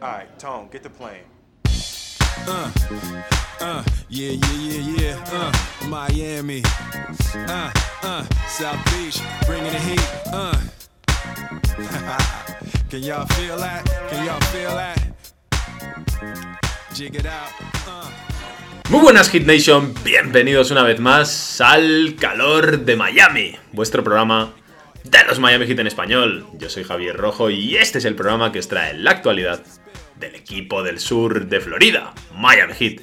Alright, Tone, get the plane. Uh, uh, yeah, yeah, yeah, yeah. Uh, Miami. Uh, uh, South Beach, bringing the heat. Uh. Can y'all feel that? Can y'all feel that? Jig it out. Uh. Muy buenas Hit Nation, bienvenidos una vez más al calor de Miami, vuestro programa de los Miami Heat en español. Yo soy Javier Rojo y este es el programa que os trae la actualidad del equipo del sur de Florida, Miami Heat.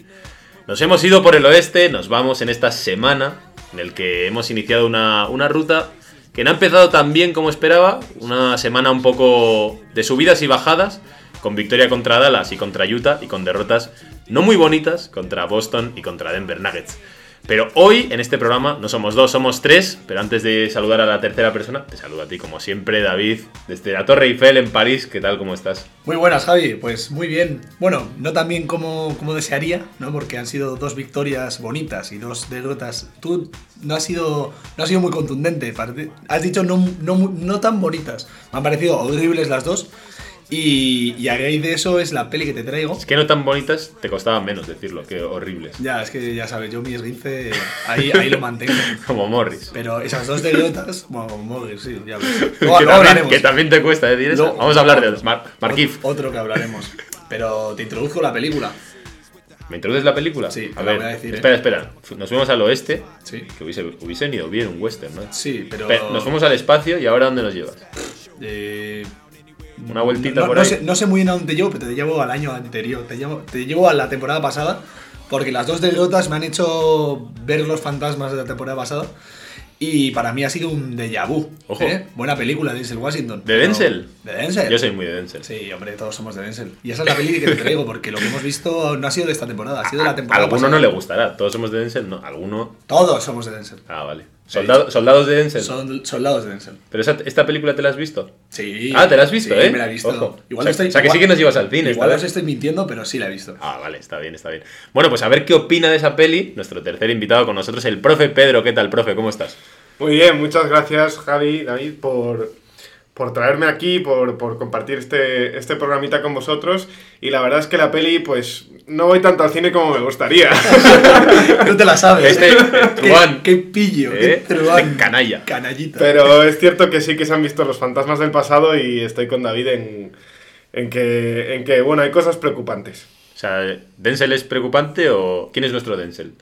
Nos hemos ido por el oeste, nos vamos en esta semana en el que hemos iniciado una, una ruta que no ha empezado tan bien como esperaba, una semana un poco de subidas y bajadas, con victoria contra Dallas y contra Utah y con derrotas no muy bonitas contra Boston y contra Denver Nuggets. Pero hoy en este programa no somos dos, somos tres. Pero antes de saludar a la tercera persona, te saludo a ti como siempre, David, desde la Torre Eiffel en París. ¿Qué tal? ¿Cómo estás? Muy buenas, Javi. Pues muy bien. Bueno, no tan bien como, como desearía, ¿no? Porque han sido dos victorias bonitas y dos derrotas. Tú no has sido, no has sido muy contundente. Has dicho no, no, no tan bonitas. Me han parecido horribles las dos. Y, y a raíz de eso es la peli que te traigo. Es que no tan bonitas, te costaba menos decirlo, que horribles. Ya, es que ya sabes, yo mi esguince ahí, ahí lo mantengo. Como Morris. Pero esas dos derrotas, bueno, como Morris, sí, ya ves. que, Luego- también, que también te cuesta decir eso. Luego- Vamos a hablar de Mar Markif. Otro que hablaremos. Pero te introduzco la película. ¿Me introduces la película? Sí, a ver. voy a decir, ¿eh? espera, espera. Nos fuimos al oeste. Sí. Que hubiese, hubiesen ido bien un western, ¿no? Sí, pero. Espera, Nos fuimos al espacio y ahora ¿dónde nos llevas? Eh, Una vueltita no, por no ahí. sé, no sé muy bien a dónde te llevo, pero te llevo al año anterior. Te llevo, te llevo a la temporada pasada. Porque las dos derrotas me han hecho ver los fantasmas de la temporada pasada. Y para mí ha sido un déjà vu. Ojo. ¿eh? Buena película de Denzel Washington. ¿De Denzel? ¿De Denzel? Yo soy muy de Denzel. Sí, hombre, todos somos de Denzel. Y esa es la peli que te traigo, porque lo que hemos visto no ha sido de esta temporada, ha sido de la A temporada alguno pasada. no le gustará. Todos somos de Denzel, no. Alguno. Todos somos de Denzel. Ah, vale. Soldado- soldados de Denzel. Son soldados de Denzel. Pero esa- esta película te la has visto. Sí. Ah, ¿te la has visto, sí, eh? me la he visto. Ojo. Igual O sea- estoy, o sea que sí que nos llevas al cine Igual os estoy mintiendo, pero sí la he visto. Ah, vale, está bien, está bien. Bueno, pues a ver qué opina de esa peli. Nuestro tercer invitado con nosotros, el profe Pedro. ¿Qué tal, profe? ¿Cómo estás? Muy bien, muchas gracias Javi, David, por, por traerme aquí, por, por compartir este, este programita con vosotros. Y la verdad es que la peli, pues, no voy tanto al cine como me gustaría. No te la sabes. Este, qué, pillo, Eh, qué truán. de canalla. Canallita. Pero es cierto que sí que se han visto los fantasmas del pasado y estoy con David en, en, que, en que, bueno, hay cosas preocupantes. O sea, ¿Denzel es preocupante o quién es nuestro Denzel?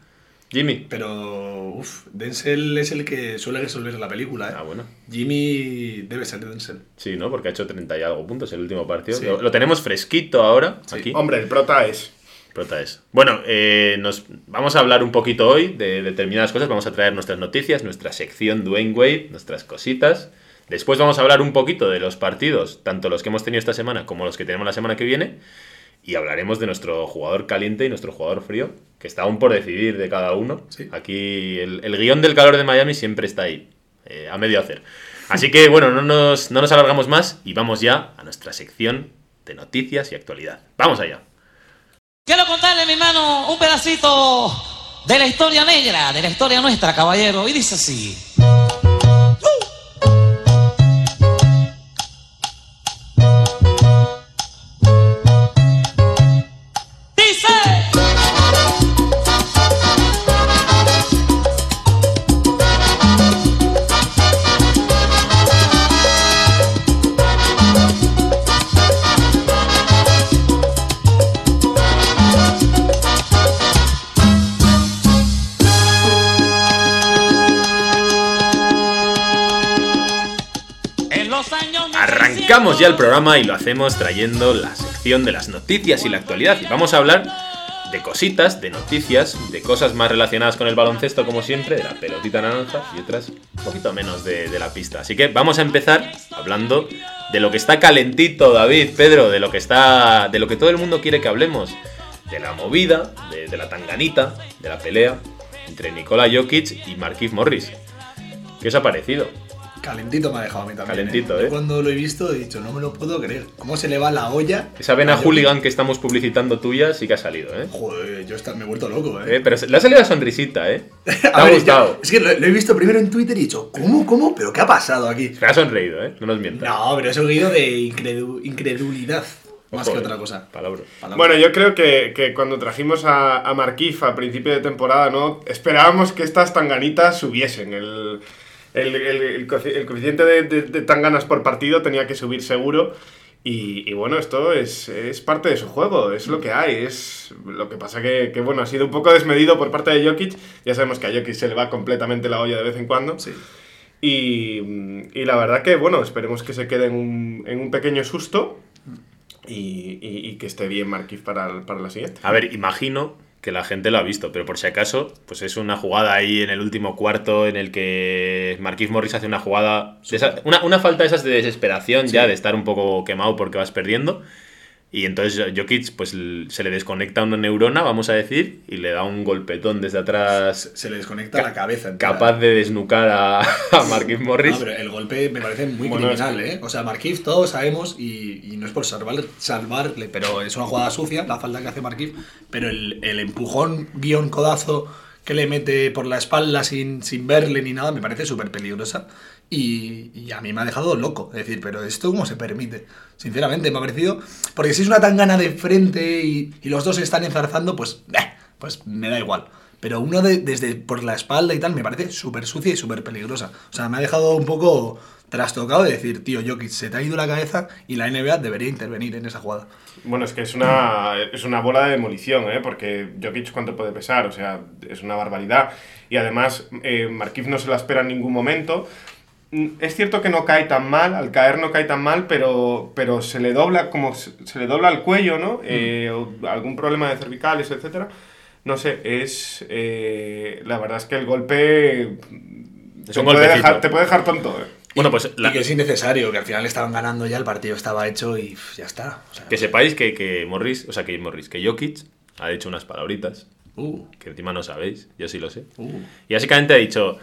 Jimmy. Pero, uff, Denzel es el que suele resolver la película, ¿eh? Ah, bueno. Jimmy debe ser Denzel. Sí, ¿no? Porque ha hecho 30 y algo puntos el último partido. Sí. Lo, lo tenemos fresquito ahora, Sí. aquí. Hombre, el prota es... Prota es. Bueno, eh, nos, vamos a hablar un poquito hoy de determinadas cosas. Vamos a traer nuestras noticias, nuestra sección Dwayne Wade, nuestras cositas. Después vamos a hablar un poquito de los partidos, tanto los que hemos tenido esta semana como los que tenemos la semana que viene. Y hablaremos de nuestro jugador caliente y nuestro jugador frío, que está aún por decidir de cada uno. Sí. Aquí el, el guion del calor de Miami siempre está ahí, eh, a medio hacer. Así que bueno, no nos, no nos alargamos más y vamos ya a nuestra sección de noticias y actualidad. Vamos allá. Quiero contarle, mi hermano, un pedacito de la historia negra, de la historia nuestra, caballero. Y dice así. Arrancamos ya el programa y lo hacemos trayendo la sección de las noticias y la actualidad. Y vamos a hablar de cositas, de noticias, de cosas más relacionadas con el baloncesto, como siempre, de la pelotita naranja y otras un poquito menos de, de la pista. Así que vamos a empezar hablando de lo que está calentito, David, Pedro, de lo que está. de lo que todo el mundo quiere que hablemos. De la movida, de, de la tanganita, de la pelea entre Nikola Jokic y Markif Morris. ¿Qué os ha parecido? Calentito me ha dejado a mí también. Calentito, Yo ¿eh? Cuando lo he visto he dicho, no me lo puedo creer. ¿Cómo se le va la olla? Esa vena hooligan que estamos publicitando tuya sí que ha salido, ¿eh? Joder, yo está- me he vuelto loco, ¿eh? Eh, Pero le ha salido la sonrisita, ¿eh? Te ha ver, gustado. yo- es que lo, lo he visto primero en Twitter y he dicho, ¿cómo, cómo? ¿Pero qué ha pasado aquí? Se ha sonreído, ¿eh? No nos mientas. No, pero es un guido de incredu- incredulidad. más Ojo, que eh. otra cosa. Palabra. Palabra. Bueno, yo creo que, que cuando trajimos a, a Markif a principio de temporada, ¿no? Esperábamos que estas tanganitas subiesen. El, el, el- el coefi- el coeficiente de, de- de tanganas por partido tenía que subir seguro. Y, y bueno, esto es, es parte de su juego, es lo que hay. Es lo que pasa que, que, bueno, ha sido un poco desmedido por parte de Jokic. Ya sabemos que a Jokic se le va completamente la olla de vez en cuando. Sí. Y, y la verdad que, bueno, esperemos que se quede en un, en un pequeño susto y, y- y que esté bien Markif para, para la siguiente. A ver, imagino que la gente lo ha visto, pero por si acaso, pues es una jugada ahí en el último cuarto en el que Marquis Morris hace una jugada, esa- una, una falta de esas de desesperación ya, de estar un poco quemado porque vas perdiendo. Y entonces Jokic pues se le desconecta una neurona, vamos a decir, y le da un golpetón desde atrás Se le desconecta la cabeza. entera. capaz de desnucar a, a Marquis Morris. No, pero el golpe me parece muy Bueno, criminal, ¿eh? O sea, Markif todos sabemos, y, y no es por salvar, salvarle, pero es una jugada sucia, la falta que hace Markif, pero el, el empujón guion codazo que le mete por la espalda sin, sin verle ni nada me parece súper peligrosa. Y, y a mí me ha dejado loco. Es decir, pero ¿esto cómo se permite? Sinceramente, me ha parecido... Porque si es una tangana de frente y, y los dos se están enzarzando, pues... eh, pues me da igual. Pero uno de- desde por la espalda y tal me parece súper sucia y súper peligrosa. O sea, me ha dejado un poco trastocado de decir, tío, Jokic, se te ha ido la cabeza y la NBA debería intervenir en esa jugada. Bueno, es que es una, es una bola de demolición, ¿eh? Porque Jokic cuánto puede pesar, o sea, es una barbaridad. Y además, eh, Markif no se la espera en ningún momento. Mm, Es cierto que no cae tan mal, al caer no cae tan mal, pero, pero se le dobla como se, se le dobla el cuello, ¿no? Eh, o algún problema de cervicales, etcétera. No sé, es eh, la verdad es que el golpe Es te un puede, dejar, te puede dejar tonto. ¿eh? Bueno, pues la- Y que es innecesario, que al final estaban ganando ya, el partido estaba hecho y ya está. O sea, que sepáis que, que Morris, o sea, que Morris, que Jokic ha dicho unas palabritas uh, que encima no sabéis, yo sí lo sé. uh. Y básicamente ha dicho,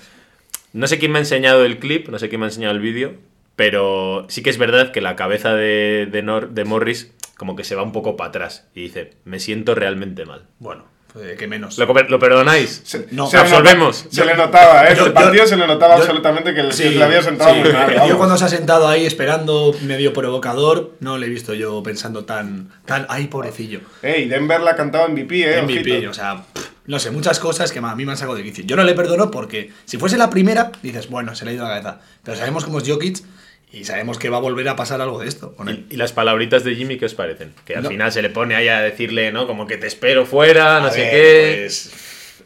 no sé quién me ha enseñado el clip, no sé quién me ha enseñado el vídeo, pero sí que es verdad que la cabeza de, de, Nor- de Morris como que se va un poco para atrás y dice, me siento realmente mal. Bueno, pues, ¿qué menos? ¿Lo, perdonáis? Se, No, se le absolvemos. se le notaba, ¿eh? Yo- el partido yo- se le notaba yo- absolutamente que, el- que Sí, le había sentado sí. muy mal. Yo cuando se ha sentado ahí esperando medio provocador, no le he visto yo pensando tan, tan ay, pobrecillo. Ey, Denver la ha cantado MVP, ¿eh? MVP, ojito. o sea, pff, no sé, muchas cosas que a mí me han sacado de quicio. Yo no le perdono porque si fuese la primera, dices, bueno, se le ha ido la cabeza. Pero sabemos cómo es Jokic y sabemos que va a volver a pasar algo de esto con él. ¿Y, las palabritas de Jimmy qué os parecen? Que al No. final se le pone ahí a decirle, ¿no? Como que te espero fuera, no sé qué. pues,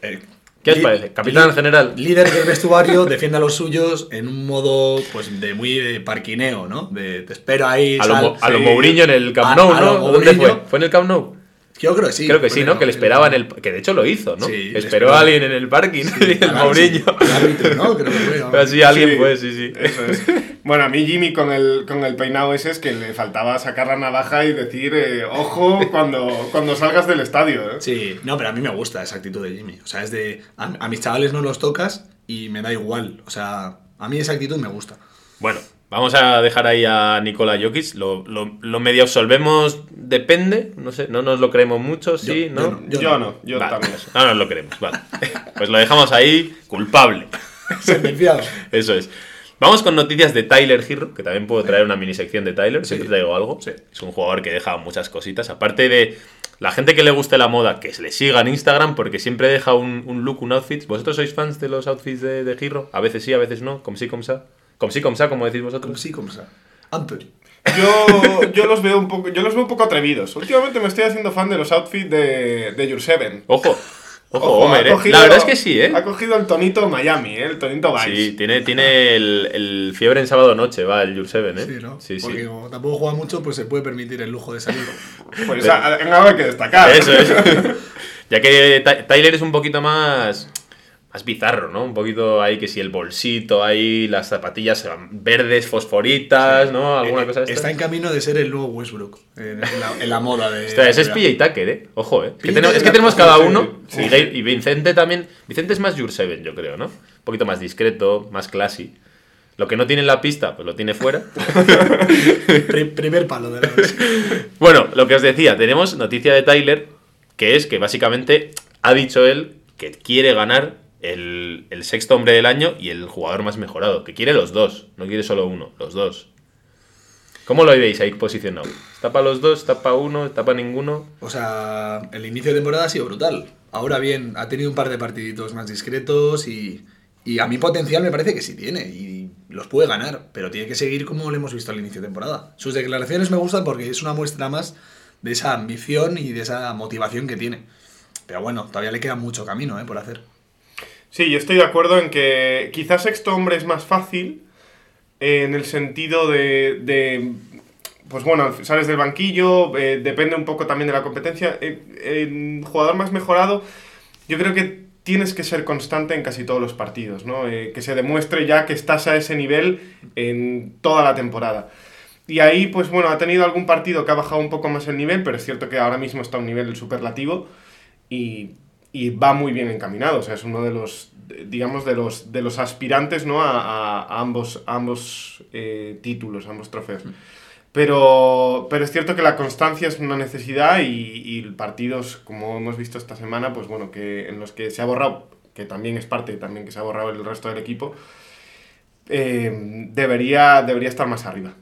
eh, ¿Qué os parece? Capitán general. Líder del vestuario, defiende a los suyos en un modo pues de muy de parquineo, ¿no? De te espero ahí. A lo, a. Mourinho en el Camp Nou, a ¿no? ¿Dónde fue? ¿Fue en el Camp Nou? Yo creo que sí. Creo que sí, ¿no? Que le esperaba en el... Que de hecho lo hizo, ¿no? Sí, esperó esperó. a alguien en el parking, el Mourinho. al árbitro, ¿no? Creo que fue, vamos. Así alguien Sí, fue, sí, sí. Eso es. Bueno, a mí Jimmy con el, con el peinado ese es que le faltaba sacar la navaja y decir, eh, ojo, cuando, cuando salgas del estadio. ¿eh? Sí, no, pero a mí me gusta esa actitud de Jimmy. O sea, es de. A, a mis chavales no los tocas y me da igual. O sea, a mí esa actitud me gusta. Bueno, vamos a dejar ahí a Nikola Jokic. Lo, lo, lo medio absolvemos, depende. No sé, no nos lo creemos mucho, sí, Yo- ¿no? yo no. Yo, no, yo Vale, también. No nos lo creemos, vale. Pues lo dejamos ahí, culpable. Sentenciado. Eso es. Vamos con noticias de Tyler Hero, que también puedo traer una mini sección de Tyler, siempre traigo algo. Sí. Es un jugador que deja muchas cositas. Aparte de la gente que le guste la moda, que se le siga en Instagram, porque siempre deja un, un look, un outfit. ¿Vosotros sois fans de los outfits de, de Hero? A veces sí, a veces no. Como sí, como sa. Como sí, como sa, como decís Como vosotros. sí, como sea. Anthony. Yo, yo, los veo un poco, yo los veo un poco atrevidos. Últimamente me estoy haciendo fan de los outfits de, de Your Seven. Ojo, ojo, Ojo, Homer, ¿eh? La verdad es que sí, ¿eh? Ha cogido el tonito Miami, ¿eh? el tonito Vice. Sí, tiene, tiene el, el fiebre en sábado noche, va, el Your Seven, ¿eh? Sí, ¿no? Sí, sí. Porque como tampoco juega mucho, pues se puede permitir el lujo de salir. Pues en algo hay que destacar. Eso es. ya que Ty- Tyler es un poquito más. Más bizarro, ¿no? Un poquito ahí que si el bolsito ahí, las zapatillas verdes, fosforitas, ¿no? Alguna Eh, cosa de Está en camino de ser el nuevo Westbrook. En, en la, en la moda de. Ese es PJ Tucker, ¿eh? Ojo, ¿eh? Que tenemos- es que tenemos cada uno. sí. Y, Vicente también. Vicente es más Your Seven, yo creo, ¿no? Un poquito más discreto, más classy. Lo que no tiene en la pista, pues lo tiene fuera. Pri- primer palo de la Bueno, lo que os decía, tenemos noticia de Tyler, que es que básicamente ha dicho él que quiere ganar el, sexto hombre del año y el jugador más mejorado, que quiere los dos, no quiere solo uno, los dos. ¿Cómo lo veis ahí posicionado? ¿Está los dos? ¿Está para uno? ¿Está para ninguno? O sea, el inicio de temporada ha sido brutal. Ahora bien, ha tenido un par de partiditos más discretos y, y a mí potencial me parece que sí tiene y los puede ganar, pero tiene que seguir como lo hemos visto al inicio de temporada. Sus declaraciones me gustan porque es una muestra más de esa ambición y de esa motivación que tiene. Pero bueno, todavía le queda mucho camino ¿eh? por hacer. Sí, yo estoy de acuerdo en que quizás sexto hombre es más fácil eh, en el sentido de, de, pues bueno, sales del banquillo, eh, depende un poco también de la competencia. Eh, en jugador más mejorado, yo creo que tienes que ser constante en casi todos los partidos, ¿no? Eh, que se demuestre ya que estás a ese nivel en toda la temporada. Y ahí, pues bueno, ha tenido algún partido que ha bajado un poco más el nivel, pero es cierto que ahora mismo está a un nivel superlativo y, y va muy bien encaminado. O sea, es uno de los, digamos, de los, de los aspirantes ¿no? a, a- ambos, a ambos eh, títulos, a ambos trofeos. Pero, pero es cierto que la constancia es una necesidad y, y partidos, como hemos visto esta semana, pues bueno, que en los que se ha borrado, que también es parte, también que se ha borrado el resto del equipo, eh, debería, debería estar más arriba.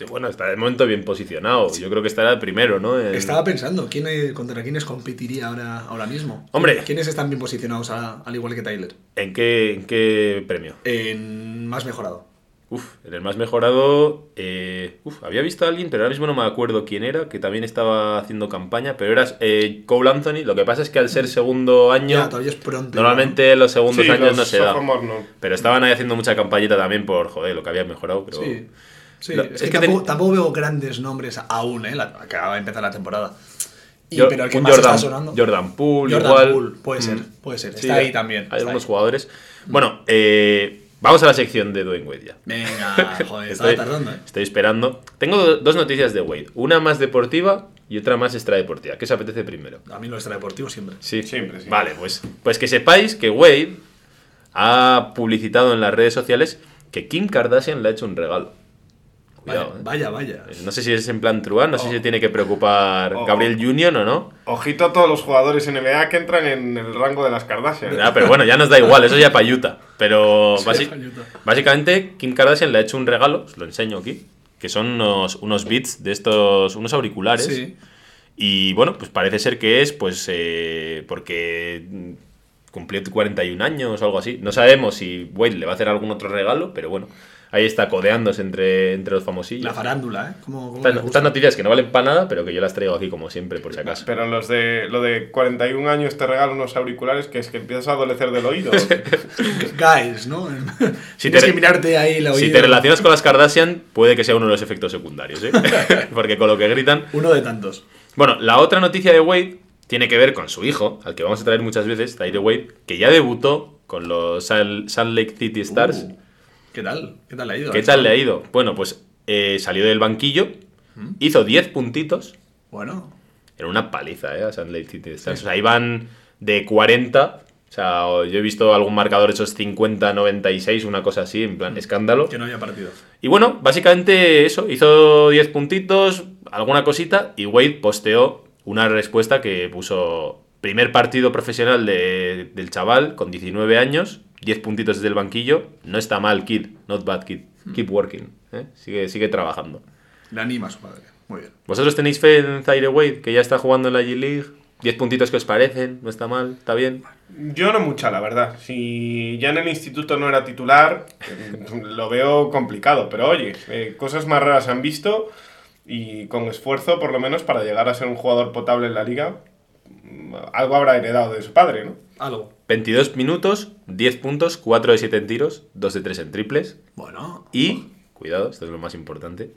Sí, bueno, está de momento bien posicionado. Yo creo que estará el primero, ¿no? En- Estaba pensando, ¿quién, eh, ¿contra quiénes competiría ahora, ahora mismo? Hombre. ¿Quiénes están bien posicionados a- al igual que Tyler? ¿En qué, en qué premio? En más mejorado. Uf, en el más mejorado. eh, uf, había visto a alguien, pero ahora mismo no me acuerdo quién era, que también estaba haciendo campaña, pero era eh, Cole Anthony. Lo que pasa es que al ser segundo año. Ya, todavía es pronto. Normalmente los segundos Sí, años los no se da. no. Pero estaban ahí haciendo mucha campañita también por, joder, lo que había mejorado. Pero... Sí. Sí, Lo- es, es que, que tampoco, ten- tampoco veo grandes nombres aún, ¿eh? La, acaba de empezar la temporada. Y, Yo- pero el que más Jordan, está sonando. Jordan Poole, Jordan igual. Poole, puede ser, Mm. puede ser. Sí, Está ahí también. Hay algunos ahí. jugadores. Bueno, eh, vamos a la sección de Dwayne Wade ya. Venga, joder, estaba Estoy, tardando, ¿eh? estoy esperando. Tengo do- dos noticias de Wade. Una más deportiva y otra más extradeportiva. ¿Qué os apetece primero? A mí lo extradeportivo siempre. Sí, Siempre, sí. Vale, pues, pues que sepáis que Wade ha publicitado en las redes sociales que Kim Kardashian le ha hecho un regalo. Vaya, ¿eh? vaya, vaya. No sé si es en plan truán, no sé si se tiene que preocupar Oh. Gabriel Union o no. Ojito a todos los jugadores NBA que entran en el rango de las Kardashian. Ya, pero bueno, ya nos da igual, eso ya para Utah. Pero Sí, básicamente Kim Kardashian le ha hecho un regalo, os lo enseño aquí, que son unos, unos beats de estos, unos auriculares. Sí. Y bueno, pues parece ser que es pues eh, porque cumplió 41 años o algo así. No sabemos si Wade le va a hacer algún otro regalo, pero bueno, ahí está codeándose entre, entre los famosillos. La farándula, ¿eh? ¿Cómo, cómo Estas, noticias que no valen para nada, pero que yo las traigo aquí como siempre, por si acaso. Pero los de, lo de 41 años te regalan unos auriculares que es que empiezas a adolecer del oído. Guys, ¿no? Si Tienes te- que mirarte ahí el oído. Si te relacionas con las Kardashian, puede que sea uno de los efectos secundarios, ¿eh? Porque con lo que gritan. Uno de tantos. Bueno, la otra noticia de Wade tiene que ver con su hijo, al que vamos a traer muchas veces, Tyre Wade, que ya debutó con los Sal- Salt Lake City Stars. Uh, ¿Qué tal? ¿Qué tal le ha ido? ¿Qué tal le ha ido? Bueno, pues eh, salió del banquillo, hizo 10 puntitos Bueno, en una paliza, ¿eh? A Lake City. O sea, iban de 40. O sea, yo he visto algún marcador esos 50-96, una cosa así, en plan escándalo. que no había partido. Y bueno, básicamente eso, hizo 10 puntitos, alguna cosita, y Wade posteó una respuesta que puso primer partido profesional de- del chaval con 19 años, 10 puntitos desde el banquillo, no está mal, kid, not bad kid, keep working, ¿eh? sigue, sigue trabajando. Le anima a su padre. Muy bien. ¿Vosotros tenéis fe en Zaire Wade, que ya está jugando en la G-League? 10 puntitos que os parecen, no está mal, está bien. Yo no mucha, la verdad. Si ya en el instituto no era titular, lo veo complicado. Pero oye, eh, cosas más raras han visto y con esfuerzo, por lo menos, para llegar a ser un jugador potable en la liga, algo habrá heredado de su padre, ¿no? Algo. 22 minutos, 10 puntos, 4 de 7 en tiros, 2 de 3 en triples, Bueno. Y, cuidado, esto es lo más importante,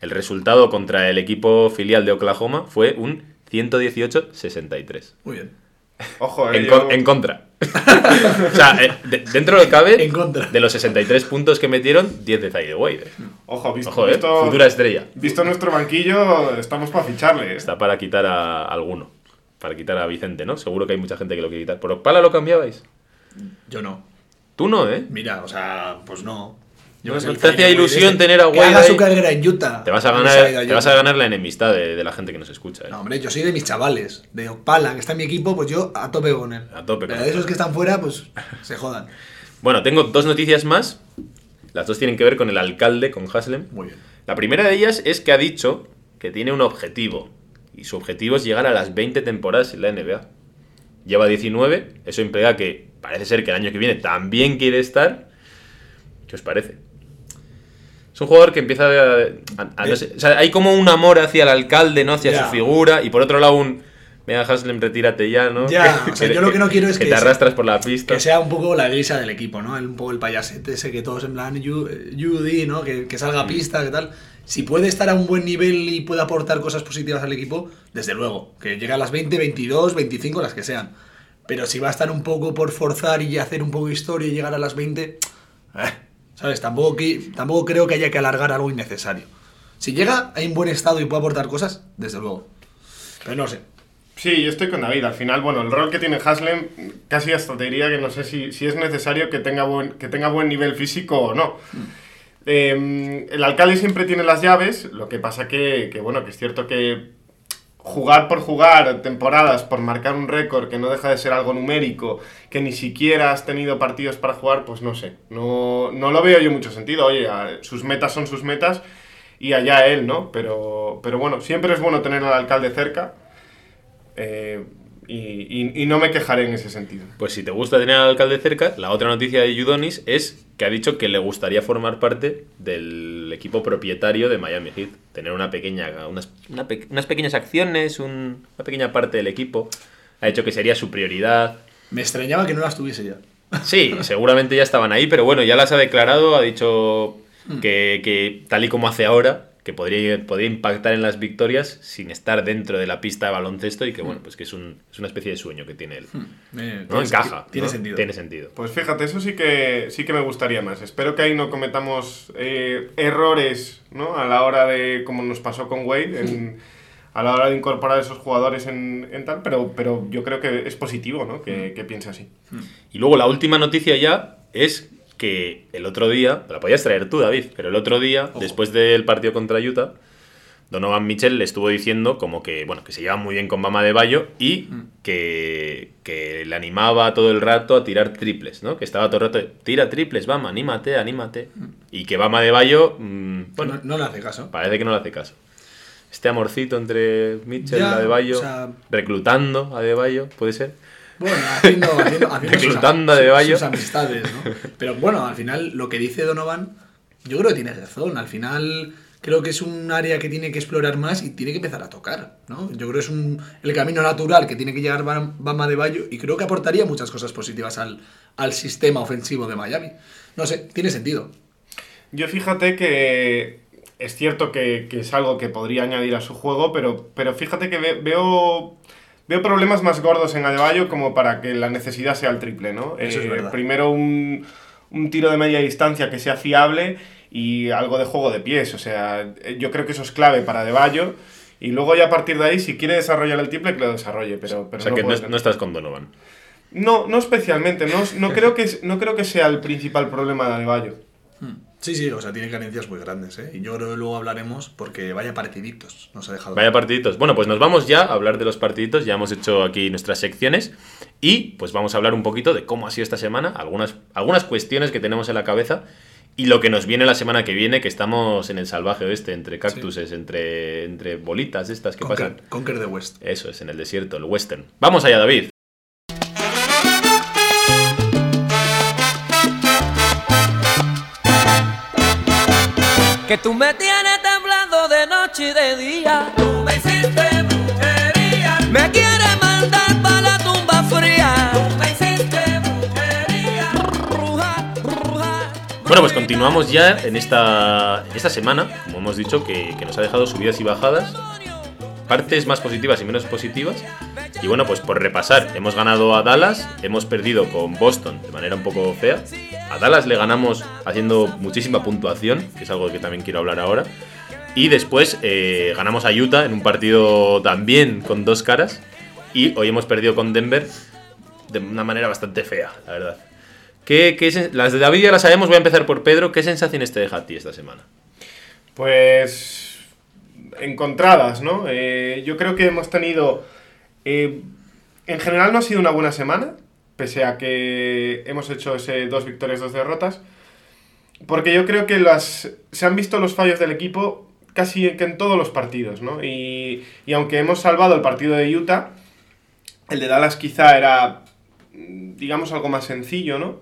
el resultado contra el equipo filial de Oklahoma fue un 118-63. Muy bien. Ojo, eh, En, yo- con- en contra. o sea, eh, de- dentro de lo que cabe, En contra. de los 63 puntos que metieron, 10 de Zaire Wade. eh. ojo, visto, Ojo, eh, visto- futura estrella. visto nuestro banquillo, estamos para ficharle. eh. Está para quitar a alguno. Para quitar a Vicente, ¿no? Seguro que hay mucha gente que lo quiere quitar. ¿Por Opala lo cambiabais? Yo no. Tú no, ¿eh? Mira, o sea, pues no. El te hacía ilusión tener a Que Wade haga ahí. su carrera en Utah. Te vas a ganar, te vas a ganar la enemistad de, de la gente que nos escucha. ¿eh? No, hombre, yo soy de mis chavales. De Opala, que está en mi equipo, pues yo a tope con él. A tope con Pero de esos que están fuera, pues se jodan. Bueno, tengo dos noticias más. Las dos tienen que ver con el alcalde, con Haslem. Muy bien. La primera de ellas es que ha dicho que tiene un objetivo. Y su objetivo es llegar a las 20 temporadas en la NBA. Lleva 19, eso implica que parece ser que el año que viene también quiere estar. ¿Qué os parece? Es un jugador que empieza a, a- a no sé- o sea, hay como un amor hacia el alcalde, ¿no? Hacia su figura. Y por otro lado un... Venga, Haslem, retírate ya, ¿no? Ya, o sea, yo lo que no quiero es que que te arrastras por la pista. Que sea un poco la grisa del equipo, ¿no? El- Un poco el payasete ese que todos en plan, "You- eh, Judy, ¿no? Que, que salga a pista, que tal. Si puede estar a un buen nivel y puede aportar cosas positivas al equipo, desde luego. Que llegue a las 20, 22, 25, las que sean. Pero si va a estar un poco por forzar y hacer un poco de historia y llegar a las 20, eh, ¿sabes? Tampoco, que, tampoco creo que haya que alargar algo innecesario. Si llega en buen estado y puede aportar cosas, desde luego. Pero no sé. Sí, yo estoy con David. Al final, bueno, el rol que tiene Haslem, casi hasta te diría que no sé si, si es necesario que tenga, buen, que tenga buen nivel físico o no. Eh, el alcalde siempre tiene las llaves, lo que pasa que, que, bueno, que es cierto que jugar por jugar temporadas, por marcar un récord que no deja de ser algo numérico, que ni siquiera has tenido partidos para jugar, pues no sé, no, no lo veo yo mucho sentido. Oye, sus metas son sus metas y allá él, ¿no? Pero, pero bueno, siempre es bueno tener al alcalde cerca eh, y, y- y no me quejaré en ese sentido. Pues si te gusta tener al alcalde cerca, la otra noticia de Yudonis es que ha dicho que le gustaría formar parte del equipo propietario de Miami Heat. Tener una pequeña, unas, una pe- unas pequeñas acciones, un- una pequeña parte del equipo. Ha dicho que sería su prioridad. Me extrañaba que no las tuviese ya. Sí, seguramente ya estaban ahí, pero bueno, ya las ha declarado, ha dicho que, que tal y como hace ahora, que podría, podría impactar en las victorias sin estar dentro de la pista de baloncesto y que bueno, pues que es, un- es una especie de sueño que tiene él. Eh, ¿No? Encaja. Tiene ¿no? sentido. Tiene sentido. Pues fíjate, eso sí que, sí que me gustaría más. Espero que ahí no cometamos eh, errores ¿no? a la hora de, como nos pasó con Wade, en- a la hora de incorporar esos jugadores en, en tal, pero, pero yo creo que es positivo ¿no? que, que piense así. Y luego la última noticia ya es que el otro día, la podías traer tú, David, pero el otro día, después del partido contra Utah, Donovan Mitchell le estuvo diciendo como que, bueno, que se lleva muy bien con Bama de Bayo y que, que le animaba todo el rato a tirar triples, ¿no? Que estaba todo el rato, tira triples, Bama, anímate, anímate. Y que Bama de Bayo, mm, bueno, no, no le hace caso. parece que no le hace caso. Este amorcito entre Mitchell y Adebayo, o sea- reclutando a Adebayo, ¿puede ser? Bueno, haciendo, haciendo, haciendo sus, amistades, ¿no? Pero bueno, al final lo que dice Donovan, yo creo que tiene razón. Al final creo que es un área que tiene que explorar más y tiene que empezar a tocar, ¿no? Yo creo que es un, el camino natural que tiene que llegar Bam- Bama de Bayo y creo que aportaría muchas cosas positivas al, al sistema ofensivo de Miami. No sé, tiene sentido. Yo fíjate que es cierto que, que es algo que podría añadir a su juego, pero, pero fíjate que ve- veo, veo problemas más gordos en Adebayo como para que la necesidad sea el triple, ¿no? Eso es verdad. Primero un, un tiro de media distancia que sea fiable y algo de juego de pies, o sea, yo creo que eso es clave para Adebayo. Y luego ya a partir de ahí, si quiere desarrollar el triple, que lo desarrolle, pero, pero o sea no que no estás con Donovan. No, no especialmente, no, no, creo que, no creo que sea el principal problema de Adebayo. Sí, sí, o sea, tiene carencias muy grandes, ¿eh? Y yo creo que luego hablaremos porque vaya partiditos, nos ha dejado. Vaya partiditos. Bueno, pues nos vamos ya a hablar de los partiditos. Ya hemos hecho aquí nuestras secciones. Y pues vamos a hablar un poquito de cómo ha sido esta semana, algunas, algunas cuestiones que tenemos en la cabeza y lo que nos viene la semana que viene, que estamos en el salvaje oeste, entre cactuses, entre, entre bolitas estas que Conquer, pasan. Conquer the West. Eso es, en el desierto, el western. Vamos allá, David. Que tú me tienes temblando de noche y de día. Tú me hiciste brujería. Me quieres mandar para la tumba fría. Tú me hiciste brujería. Bruja, bruja. Bueno, pues continuamos ya en esta, esta semana, como hemos dicho, que nos ha dejado subidas y bajadas, partes más positivas y menos positivas. Y bueno, pues por repasar, hemos ganado a Dallas, hemos perdido con Boston de manera un poco fea. A Dallas le ganamos haciendo muchísima puntuación, que es algo que también quiero hablar ahora. Y después eh, ganamos a Utah en un partido también con dos caras. Y hoy hemos perdido con Denver de una manera bastante fea, la verdad. ¿Qué, las de David ya las sabemos, voy a empezar por Pedro. ¿Qué sensaciones te deja a ti esta semana? Pues encontradas, ¿no? Eh, yo creo que hemos tenido... eh, en general no ha sido una buena semana, pese a que hemos hecho ese dos victorias, dos derrotas. porque yo creo que las, se han visto los fallos del equipo casi que en todos los partidos, ¿no? Y, y aunque hemos salvado el partido de Utah, el de Dallas quizá era, mm, digamos, algo más sencillo, ¿no?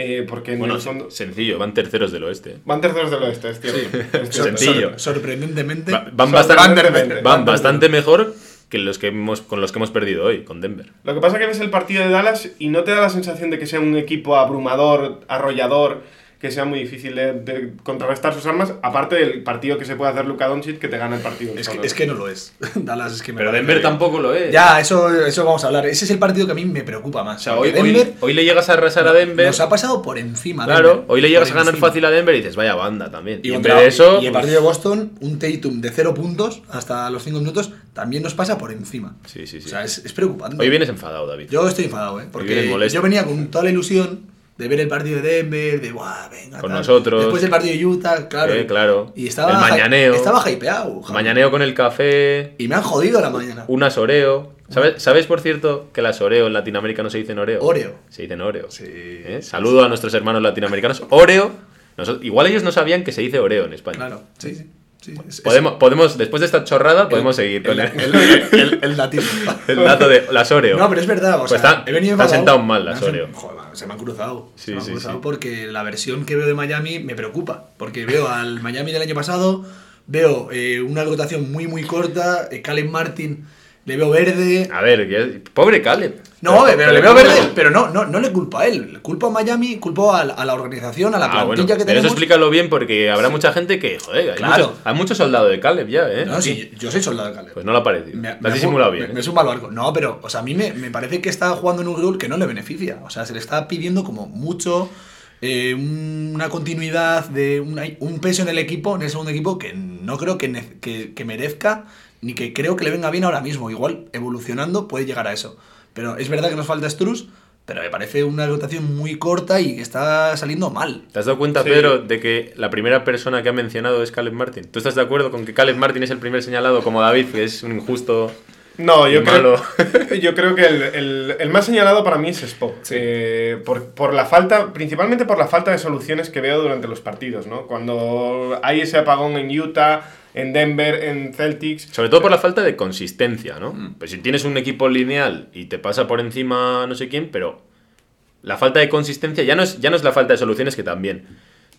Eh, porque en Bueno, el fondo... sencillo, van terceros del oeste. Van terceros del oeste, es cierto. Es cierto. Sencillo. Sor- sorprendentemente. Va- Van, bastante, van bastante mejor que los que hemos, con los que hemos perdido hoy, con Denver. Lo que pasa es que ves el partido de Dallas y no te da la sensación de que sea un equipo abrumador, arrollador, que sea muy difícil de, de contrarrestar sus armas, aparte del partido que se puede hacer Luka Doncic que te gana el partido. Es que, es que no lo es. Dallas es que me Pero Denver tampoco lo es. Ya, eso, eso vamos a hablar. Ese es el partido que a mí me preocupa más. O sea, hoy, Denver hoy le llegas a arrasar a Denver. nos ha pasado por encima. Claro, Denver. hoy le llegas a ganar encima. fácil a Denver y dices, vaya banda también. Y, contra- eso. y el pues, partido de Boston, un Tatum de 0 puntos hasta los 5 minutos, también nos pasa por encima. Sí, sí, sí. O sea, es, es preocupante. Hoy vienes enfadado, David. Yo estoy enfadado, ¿eh? Porque yo venía con toda la ilusión de ver el partido de Denver, de ¡buah, venga! Con tal". nosotros. Después del partido de Utah, claro. Eh, claro. Y estaba, El mañaneo. Estaba hypeado. Mañaneo con el café, Y me han jodido la mañana. unas Oreo. ¿Sabes, ¿Sabes, por cierto, que las Oreo en Latinoamérica no se dicen Oreo? Oreo. Se dicen Oreo. Sí. ¿Eh? Saludo a nuestros hermanos latinoamericanos. Oreo. Igual ellos no sabían que se dice Oreo en España. Claro, sí, sí. Sí. Es- Podemos, podemos, después de esta chorrada, podemos seguir con el, el, el, el- el dato de las Oreo. No, pero es verdad, o Pues sea, he venido mal las Oreo. Joder, se me han cruzado. Sí, se me han sí, cruzado porque la versión que veo de Miami me preocupa. Porque veo al Miami del año pasado, veo eh, una rotación muy, muy corta, eh, Caleb Martin le veo verde. A ver, que- pobre Caleb. No, Pero- pero, le pero veo verde, pero no, no, no le culpo a él. Le culpo a Miami, culpo a, la- a la organización, a la Ah, plantilla bueno, que pero tenemos. eso explícalo bien porque habrá mucha gente que, joder, hay, Claro. mucho, hay mucho soldado de Caleb ya, ¿eh? No, sí, yo soy soldado de Caleb. Pues no lo ha parecido. Me- Lo me has ha- disimulado me- bien. Me ¿eh? es un mal barco. No, pero, o sea, a mí me, me parece que está jugando en un rol que no le beneficia. O sea, se le está pidiendo como mucho eh, una continuidad de un peso en el equipo, en el segundo equipo, que no creo que, que, que merezca ni que creo que le venga bien ahora mismo. Igual, evolucionando, puede llegar a eso. Pero es verdad que nos falta Struz, pero me parece una rotación muy corta y que está saliendo mal. ¿Te has dado cuenta, Sí. Pedro, de que la primera persona que ha mencionado es Caleb Martin? ¿Tú estás de acuerdo con que Caleb Martin es el primer señalado como David, que es un injusto? No, yo creo, yo creo que el, el- el más señalado para mí es Spo. Eh, por, por la falta, principalmente por la falta de soluciones que veo durante los partidos, ¿no? Cuando hay ese apagón en Utah, en Denver, en Celtics. Sobre todo por la falta de consistencia, ¿no? Pues si tienes un equipo lineal y te pasa por encima no sé quién, pero la falta de consistencia ya no es, ya no es la falta de soluciones que también,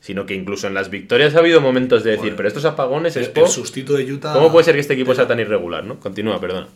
sino que incluso en las victorias ha habido momentos de decir, pero estos apagones El, es el sustituto de Utah. ¿Cómo puede ser que este equipo sea tan irregular, no? Continúa, perdona.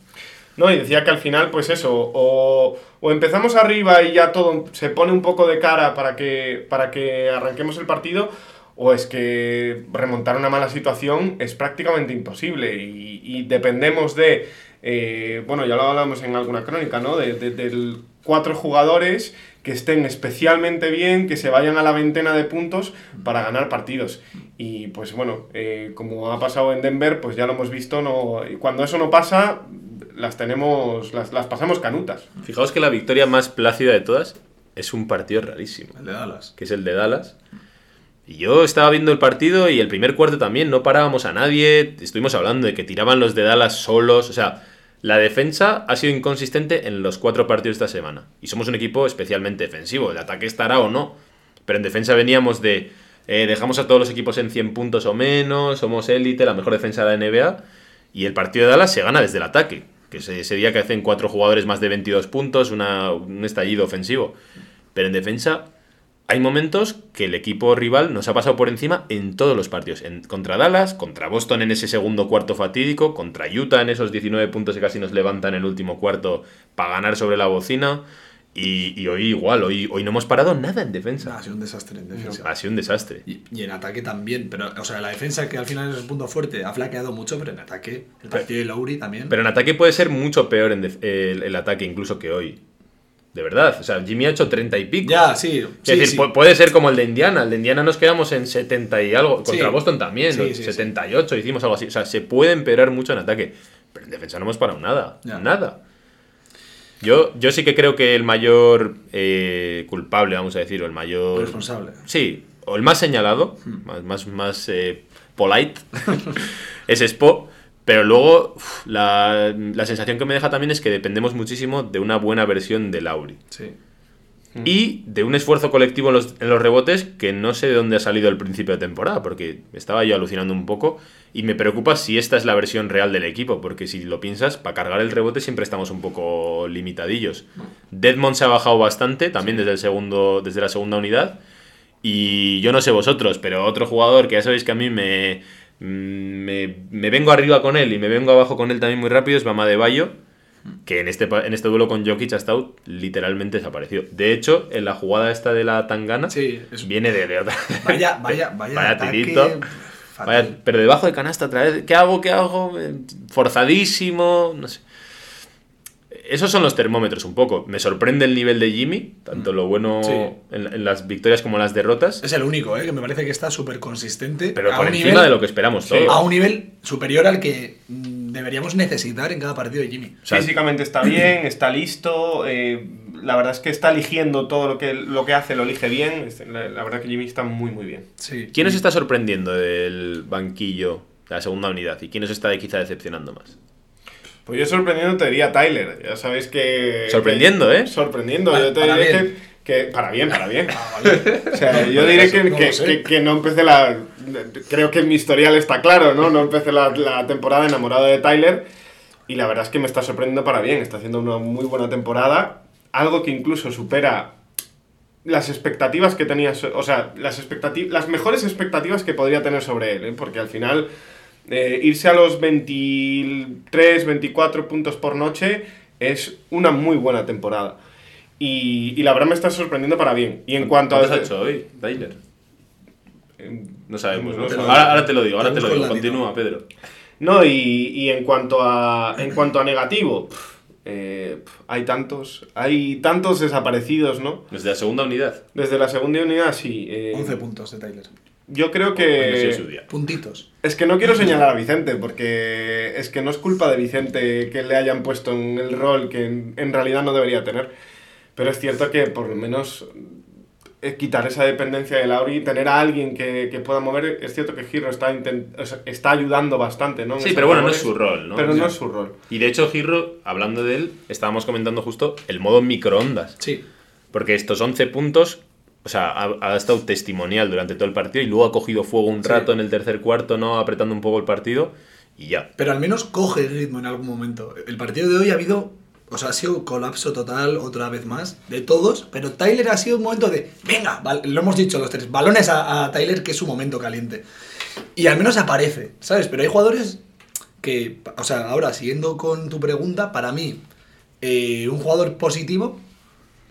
No, y decía que al final, pues eso, o, o empezamos arriba y ya todo se pone un poco de cara para que, para que arranquemos el partido, o es que remontar una mala situación es prácticamente imposible y, y dependemos de, eh, bueno, ya lo hablamos en alguna crónica, ¿no? De, de- del cuatro jugadores que estén especialmente bien, que se vayan a la veintena de puntos para ganar partidos. Y pues bueno, eh, como ha pasado en Denver, pues ya lo hemos visto, no, y cuando eso no pasa, las tenemos, las, las pasamos canutas. Fijaos que la victoria más plácida de todas es un partido rarísimo, El de Dallas. que es el de Dallas. Y yo estaba viendo el partido y el primer cuarto también, no parábamos a nadie, estuvimos hablando de que tiraban los de Dallas solos, o sea, la defensa ha sido inconsistente en los cuatro partidos de esta semana. Y somos un equipo especialmente defensivo, el ataque estará o no, pero en defensa veníamos de... eh, dejamos a todos los equipos en 100 puntos o menos, somos élite, la mejor defensa de la NBA, y el partido de Dallas se gana desde el ataque, que es ese día que hacen cuatro jugadores más de 22 puntos, un estallido ofensivo. Pero en defensa hay momentos que el equipo rival nos ha pasado por encima en todos los partidos. En- contra Dallas, contra Boston en ese segundo cuarto fatídico, contra Utah en esos 19 puntos que casi nos levantan en el último cuarto para ganar sobre la bocina. Y, y hoy igual, hoy, hoy no hemos parado nada en defensa. Ha sido un desastre en defensa. Ha sido un desastre. Y, y en ataque también, pero, o sea, la defensa que al final es el punto fuerte ha flaqueado mucho, pero en ataque, el partido de Lowry también. Pero en ataque puede ser mucho peor en el, el ataque incluso que hoy. De verdad. O sea, Jimmy ha hecho 30 y pico. ya, sí. Es sí, decir, sí. puede ser como el de Indiana. El de Indiana nos quedamos en 70 y algo. Contra Sí. Boston también. ¿no? sí, sí. 78 hicimos algo así. O sea, se puede empeorar mucho en ataque. Pero en defensa no hemos parado nada. Ya. Nada. Yo, yo sí que creo que el mayor eh, culpable, vamos a decir, o el mayor... Responsable. Sí, o el más señalado, Hmm. más, más, más eh, polite, es Spo. Pero luego uf, la, la sensación que me deja también es que dependemos muchísimo de una buena versión de Lauri. Sí. y de un esfuerzo colectivo en los, en los rebotes que no sé de dónde ha salido el principio de temporada, porque estaba yo alucinando un poco y me preocupa si esta es la versión real del equipo, porque si lo piensas, para cargar el rebote siempre estamos un poco limitadillos. Deadmond se ha bajado bastante, también desde, el segundo, desde la segunda unidad, y yo no sé vosotros, pero otro jugador que ya sabéis que a mí me, me, me vengo arriba con él y me vengo abajo con él también muy rápido es Bama de Bayo que en este, en este duelo con Jokic ha estado literalmente desaparecido. De hecho, en la jugada esta de la tangana, Sí, es- viene de, de otra. Vaya, vaya, vaya. Vaya ataque tirito. fatal. Vaya, pero debajo de canasta otra vez. ¿Qué hago? ¿Qué hago? Eh, Forzadísimo. No sé. Esos son los termómetros un poco. Me sorprende el nivel de Jimmy, tanto lo bueno Sí. en, en las victorias como las derrotas, Es el único, ¿eh? que me parece que está súper consistente. pero a por un encima nivel- de lo que esperamos Sí. todos. A un nivel superior al que mm, deberíamos necesitar en cada partido de Jimmy. O sea, Físicamente está bien, está listo. eh, la verdad es que está eligiendo todo lo que, lo que hace, lo elige bien. La, la verdad que Jimmy está muy, muy bien. Sí. ¿Quién os está sorprendiendo del banquillo de la segunda unidad y quién os está quizá decepcionando más? Pues yo sorprendiendo te diría Tyler. Ya sabéis que. Sorprendiendo, que- ¿eh? Sorprendiendo. Para- yo te diré que, Para bien, para bien. Ah, vale. O sea, yo Vale, diré eso que, no que, que- que no empecé la. Creo que mi historial está claro, ¿no? No empecé la, la temporada enamorado de Tyler. Y la verdad es que me está sorprendiendo para bien. Está haciendo una muy buena temporada. Algo que incluso supera las expectativas que tenía. O sea, las, expectati- las mejores expectativas que podría tener sobre él, ¿eh? Porque al final. Eh, irse a los 23, 24 puntos por noche es una muy buena temporada. Y, y la verdad me está sorprendiendo para bien. Y en cuanto a. ¿Cuántos ha hecho hoy, Tyler? No sabemos, ¿no? No sé. Ahora, ahora te lo digo, ahora Te lo digo. Continúa, Pedro. No, y, y en cuanto a en cuanto a negativo, eh, hay tantos, hay tantos desaparecidos, ¿no? Desde la segunda unidad. Desde la segunda unidad, sí. eh, 11 puntos de Tyler. Yo creo que. Puntitos. es que no quiero señalar a Vicente porque es que no es culpa de Vicente que le hayan puesto en el rol que en, en realidad no debería tener. Pero es cierto que por lo menos eh, quitar esa dependencia de Lauri, tener a alguien que, que pueda mover, es cierto que Giro está, está ayudando bastante, ¿no? En Sí, pero bueno, no es su rol, ¿no? Pero O no es su rol. Y de hecho, Girro, hablando de él, estábamos comentando justo el modo microondas. Sí. Porque estos 11 puntos, o sea, ha, ha estado testimonial durante todo el partido y luego ha cogido fuego un Sí. rato en el tercer cuarto, ¿no? Apretando un poco el partido y ya. Pero al menos coge el ritmo en algún momento. El partido de hoy ha habido. O sea, ha sido colapso total otra vez más de todos, pero Tyler ha sido un momento de, venga, lo hemos dicho los tres, balones a, a Tyler, que es su momento caliente. Y al menos aparece, ¿sabes? Pero hay jugadores que, o sea, ahora siguiendo con tu pregunta, para mí, eh, un jugador positivo,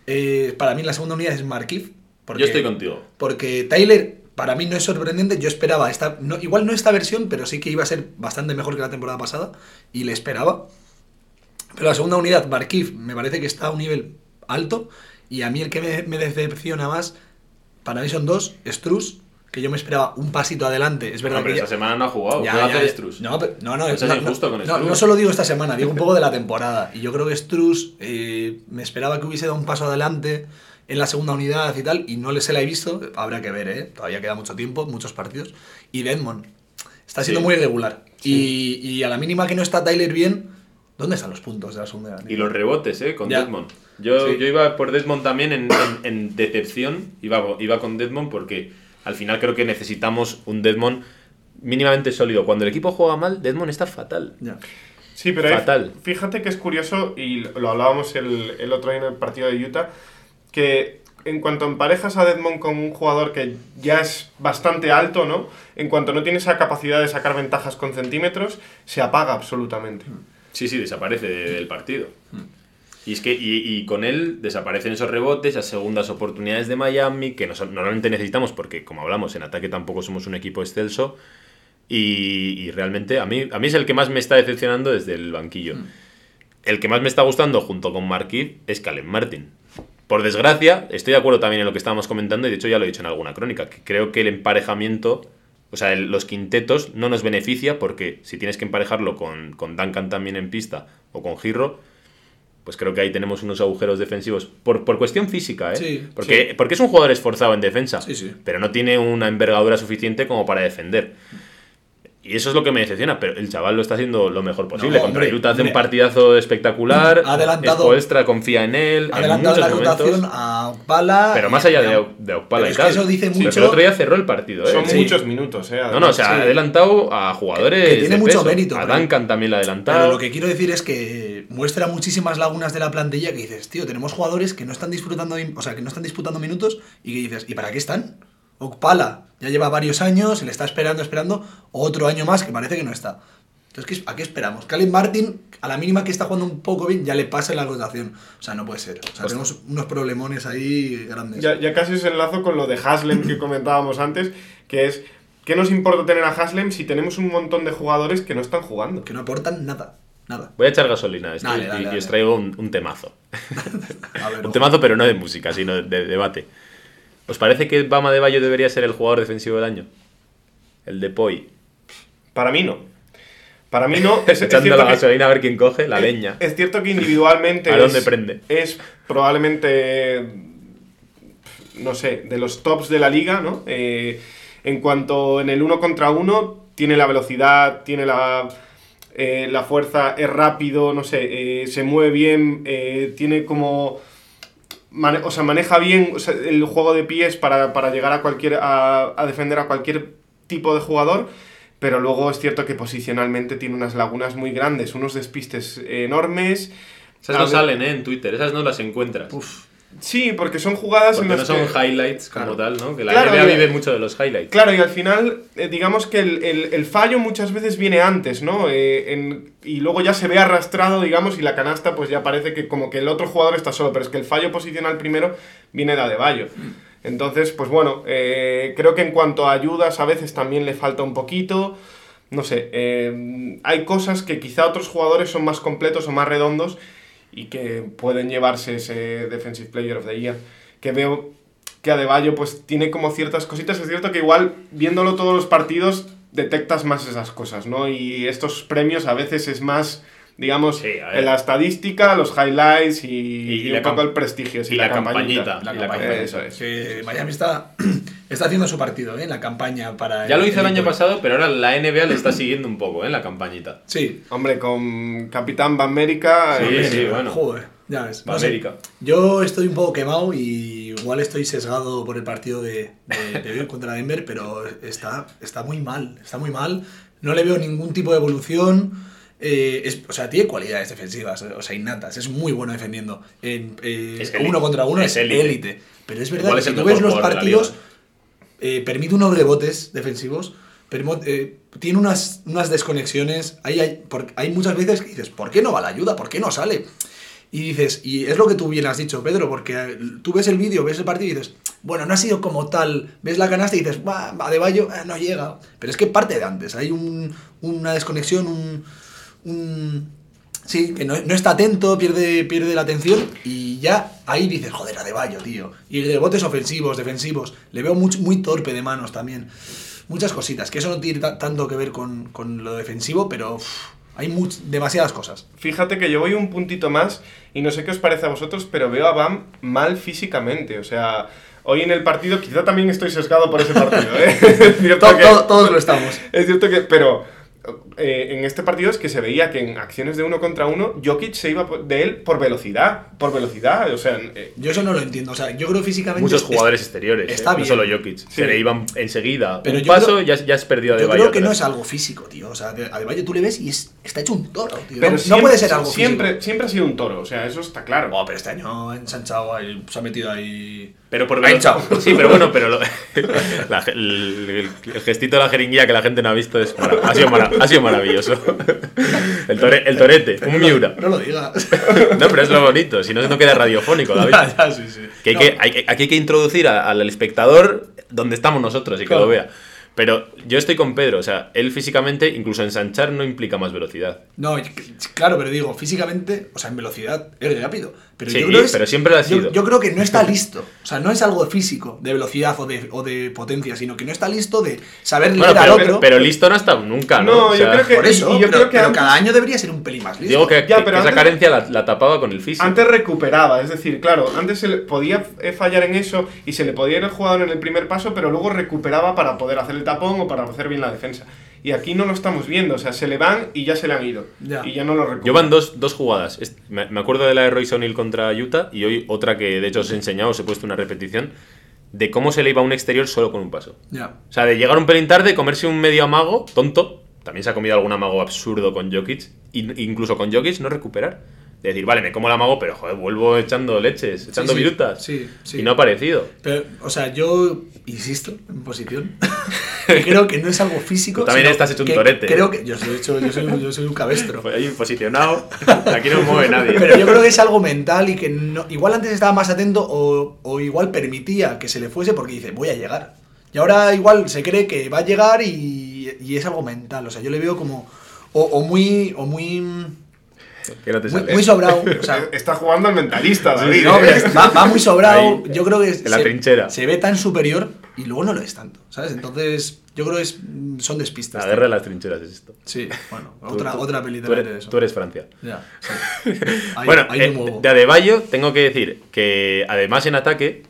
eh, para mí la segunda unidad es Markif. Yo estoy contigo. Porque Tyler, para mí no es sorprendente. Yo esperaba esta. No, igual no esta versión, pero sí que iba a ser bastante mejor que la temporada pasada. Y le esperaba. Pero la segunda unidad, Barkif, me parece que está a un nivel alto. Y a mí el que me, me decepciona más, para mí son dos: Struz, que yo me esperaba un pasito adelante. Es verdad No, pero que. ya- esta semana no ha jugado. ya, ¿Qué va a ya, ya. Strus? No, pero- no, no, No seas no, injusto con no, no solo digo esta semana, digo un poco de la temporada. Y yo creo que Struz eh, me esperaba que hubiese dado un paso adelante en la segunda unidad y tal, y no le se la he visto. Habrá que ver, ¿eh? Todavía queda mucho tiempo, muchos partidos. Y Deadmond está siendo Sí. muy irregular. Y, y a la mínima que no está Tyler bien, ¿dónde están los puntos de la segunda unidad? Y los rebotes, ¿eh? Con Ya. Desmond. Yo, Sí. yo iba por Desmond también en, en- en decepción. Iba, iba con Desmond porque al final creo que necesitamos un Desmond mínimamente sólido. Cuando el equipo juega mal, Desmond está fatal. Ya. Sí, pero hay- Fatal. fíjate que es curioso, y lo hablábamos el, el otro día en el partido de Utah, que en cuanto emparejas a Deadmond con un jugador que ya es bastante alto, ¿no? En cuanto no tiene esa capacidad de sacar ventajas con centímetros, se apaga absolutamente. Sí, sí, desaparece de- del partido. Y es que y, y con él desaparecen esos rebotes, esas segundas oportunidades de Miami, que nos- normalmente necesitamos, porque como hablamos, en ataque tampoco somos un equipo excelso. Y, y realmente a mí, a mí es el que más me está decepcionando desde el banquillo. El que más me está gustando junto con Marquis es Calen Martin. Por desgracia, estoy de acuerdo también en lo que estábamos comentando, y de hecho ya lo he dicho en alguna crónica, que creo que el emparejamiento, o sea, el- los quintetos no nos beneficia porque si tienes que emparejarlo con, con Duncan también en pista o con Girro, pues creo que ahí tenemos unos agujeros defensivos por, por cuestión física, ¿eh? Sí, porque, porque es un jugador esforzado en defensa, sí. pero no tiene una envergadura suficiente como para defender. Y eso es lo que me decepciona, pero el chaval lo está haciendo lo mejor posible. No, Contra Utah hace un partidazo espectacular. Adelantado- Spoelstra confía en él. En adelantado la rotación a Okpala. Pero más allá a- de, de Okpala Pero y es que tal. eso dice mucho- pero el otro día cerró el partido, ¿eh? Son Sí. muchos minutos, ¿eh? No, no, o sea, Sí. ha adelantado a jugadores. Que tiene de mucho peso. mérito, A Duncan también le ha adelantado. Pero lo que quiero decir es que muestra muchísimas lagunas de la plantilla que dices, tío, tenemos jugadores que no están disfrutando, o sea, que no están disputando minutos y que dices, ¿y para qué están? Okpala ya lleva varios años, se le está esperando, esperando, otro año más que parece que no está. Entonces, ¿qué- ¿a qué esperamos? Calen Martin, a la mínima que está jugando un poco bien, ya le pasa la rotación. O sea, no puede ser. O sea, tenemos unos problemones ahí grandes. Ya, ya casi os enlazo con lo de Haslem que comentábamos antes, que es, ¿qué nos importa tener a Haslem si tenemos un montón de jugadores que no están jugando? Que no aportan nada. Nada. Voy a echar gasolina a esto Dale, y- dale, y, os traigo un, un temazo. Ver, Un ojo. temazo, pero no de música, sino de, de debate. ¿Os parece que Bama de Bayo debería ser el jugador defensivo del año? El de Poi. Para mí no. Para mí no. Es, es Echando la que- gasolina a ver quién coge, la es- leña. Es cierto que individualmente. ¿A es- dónde prende? Es probablemente. No sé, de los tops de la liga, ¿no? Eh, en cuanto en el uno contra uno, tiene la velocidad, tiene la. eh, la fuerza, es rápido, no sé, eh, se mueve bien, tiene como. Mane- o sea, maneja bien o sea, el juego de pies para, para llegar a cualquier. A, a defender a cualquier tipo de jugador. Pero luego es cierto que posicionalmente tiene unas lagunas muy grandes, unos despistes enormes. Esas no salen, ¿eh? En Twitter, esas no las encuentras. Sí, porque son jugadas Porque en no son que- highlights como tal, ¿no? Que la Claro, NBA vive mucho de los highlights. Claro, y al final, eh, digamos que el, el- el fallo muchas veces viene antes, ¿no? Eh, en- y luego ya se ve arrastrado, digamos, y la canasta pues ya parece que como que el otro jugador está solo, pero es que el fallo posicional primero viene de Adebayo. Entonces, pues bueno, eh, creo que en cuanto a ayudas a veces también le falta un poquito. No sé, eh, hay cosas que quizá otros jugadores son más completos o más redondos y que pueden llevarse ese Defensive Player of the Year. Que veo que Adebayo pues tiene como ciertas cositas. Es cierto que igual viéndolo todos los partidos detectas más esas cosas, ¿no? Y estos premios a veces es más, digamos, Sí, en la estadística, los highlights y, Y- y y la un poco el prestigio. sí, y la campañita, la campañita. Eso es. Que Miami está, está haciendo su partido, ¿eh? La campaña para. Ya lo hizo el año equipo. pasado, pero ahora la NBA le está siguiendo un poco, ¿eh? La campañita. Sí. Hombre, con Capitán Bamérica. Sí, eh, sí, bueno. Joder, ya ves. No sé. Yo estoy un poco quemado y igual estoy sesgado por el partido de, de, de hoy contra Denver, pero está, está muy mal. Está muy mal. No le veo ningún tipo de evolución. Eh, es- o sea, tiene cualidades defensivas, o sea, innatas. Es muy bueno defendiendo. En, eh, Es uno contra uno Es élite. Pero es verdad Igual que si tú ves los partidos, eh, permite unos rebotes defensivos, eh, tiene unas, unas desconexiones. Hay, hay, por- hay muchas veces que dices, ¿por qué no va la ayuda? ¿Por qué no sale? Y dices, y es lo que tú bien has dicho, Pedro, porque eh, tú ves el vídeo, ves el partido y dices, bueno, no ha sido como tal. Ves la canasta y dices, va, va de Bayo, eh, no llega. Pero es que parte de antes, hay un- una desconexión, un. Un- Sí, que no, no está atento, pierde, pierde la atención y ya ahí dices, joder, Adebayo, tío. Y rebotes ofensivos, defensivos. Le veo muy, muy torpe de manos también. Muchas cositas, que eso no tiene ta- tanto que ver con, con lo defensivo, pero hay much- demasiadas cosas. Fíjate que yo voy un puntito más y no sé qué os parece a vosotros, pero veo a Bam mal físicamente. O sea, hoy en el partido, quizá también estoy sesgado por ese partido, ¿eh? Es cierto To- que- to- todos lo estamos. Es cierto que, pero eh, en este partido es que se veía que en acciones de uno contra uno, Jokic se iba de él por velocidad. Por velocidad, o sea, eh, Yo eso no lo entiendo. O sea, yo creo físicamente. Muchos es- jugadores exteriores, ¿eh? está no bien. solo Jokic. Se le iban enseguida. Pero un yo paso, creo- ya, ya has perdido a Yo creo que no es algo físico, tío. O sea, de- Adebayo tú le ves y es, está hecho un toro, tío. pero no, no puede ser algo siempre, físico. siempre ha sido un toro, o sea, eso está claro. Oh, pero este año ha ensanchado ahí, se ha metido ahí. Pero por Ha velo- hinchado. Sí, pero bueno, pero lo- la- el, el- el gestito de la jeringuilla que la gente no ha visto es mara- ha, sido mara- ha sido maravilloso. El, tore- el torete, un miura. No lo digas. No, pero es lo bonito, si no, no queda radiofónico, David. ya, ya, sí, sí. Que hay No, que, hay que- aquí hay que introducir a- al espectador donde estamos nosotros y que Claro. lo vea. Pero yo estoy con Pedro, o sea, él físicamente, incluso ensanchar no implica más velocidad. No, claro, pero digo, físicamente, o sea, en velocidad es rápido. Pero Sí, yo creo que es- pero siempre lo ha sido. Yo, creo que no está listo. O sea, no es algo físico, de velocidad o de, o de potencia, sino que no está listo de saber Bueno, al pero, otro. pero, pero listo no ha estado nunca, ¿no? No, O yo creo que- por eso, y yo pero, creo que pero antes- cada año debería ser un pelín más listo. Digo que, Ya, que- pero que esa antes- carencia la, la tapaba con el físico. Antes recuperaba, es decir, claro, antes se le podía eh, fallar en eso y se le podía ir el jugador en el primer paso, pero luego recuperaba para poder hacer el tapón o para hacer bien la defensa. Y aquí no lo estamos viendo, o sea, se le van y ya se le han ido. Ya. Y ya no lo recuerdo. Yo van dos, dos jugadas. Me me acuerdo de la de Royce O'Neal contra Utah y hoy otra que de hecho os he enseñado, os he puesto una repetición, de cómo se le iba a un exterior solo con un paso. Ya. O sea, de llegar un pelín tarde, comerse un medio amago, tonto. También se ha comido algún amago absurdo con Jokic. Incluso con Jokic no recuperar. De decir, vale, me como el amago, pero joder, vuelvo echando leches, echando sí. virutas. Sí, sí. Y no ha aparecido. Pero, o sea, yo insisto en posición. que creo que no es algo físico. Tú también estás hecho un torete. Creo que. Yo soy, hecho- yo soy, yo soy un cabestro. Pues ahí posicionado, aquí no mueve nadie. Pero yo creo que es algo mental y que no, igual antes estaba más atento o, o igual permitía que se le fuese porque dice, voy a llegar. Y ahora igual se cree que va a llegar y, y es algo mental. O sea, yo le veo como. O, o muy. O muy. Que no te Muy, sobrado. O sea, Está jugando al mentalista, David. no, ¿eh? va, va muy sobrado. Ahí, yo creo que en la se, trinchera. se ve tan superior y luego no lo es tanto. ¿Sabes? Entonces, yo creo que es, son despistas. La guerra de las trincheras es esto. Sí, bueno, Tú- otra, tú- otra peli tú de eres, eso. tú eres Francia. Ya, sí. Ahí, bueno, ahí eh, de Adebayo tengo que decir que además en ataque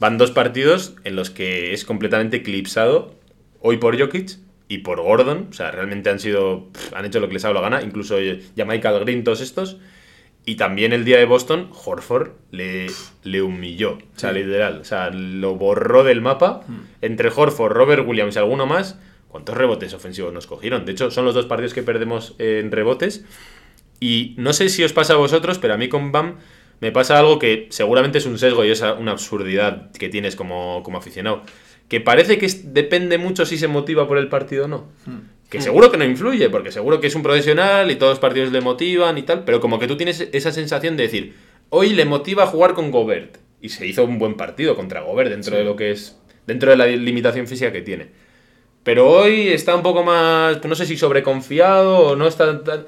van dos partidos en los que es completamente eclipsado hoy por Jokic y por Gordon. O sea, realmente han sido pff, han hecho lo que les ha dado la gana, incluso Michael Green, todos estos. Y también el día de Boston, Horford le, le humilló. O sea, literal. O sea, lo borró del mapa. Mm. Entre Horford, Robert Williams y alguno más, ¿cuántos rebotes ofensivos nos cogieron? De hecho, son los dos partidos que perdemos en rebotes. Y no sé si os pasa a vosotros, pero a mí con BAM me pasa algo que seguramente es un sesgo y es una absurdidad que tienes como, como aficionado. Que parece que depende mucho si se motiva por el partido o no. Que seguro que no influye, porque seguro que es un profesional y todos los partidos le motivan y tal, pero como que tú tienes esa sensación de decir, hoy le motiva a jugar con Gobert. Y se hizo un buen partido contra Gobert dentro de lo que es, dentro de la limitación física que tiene. Pero hoy está un poco más, no sé si sobreconfiado o no está tan...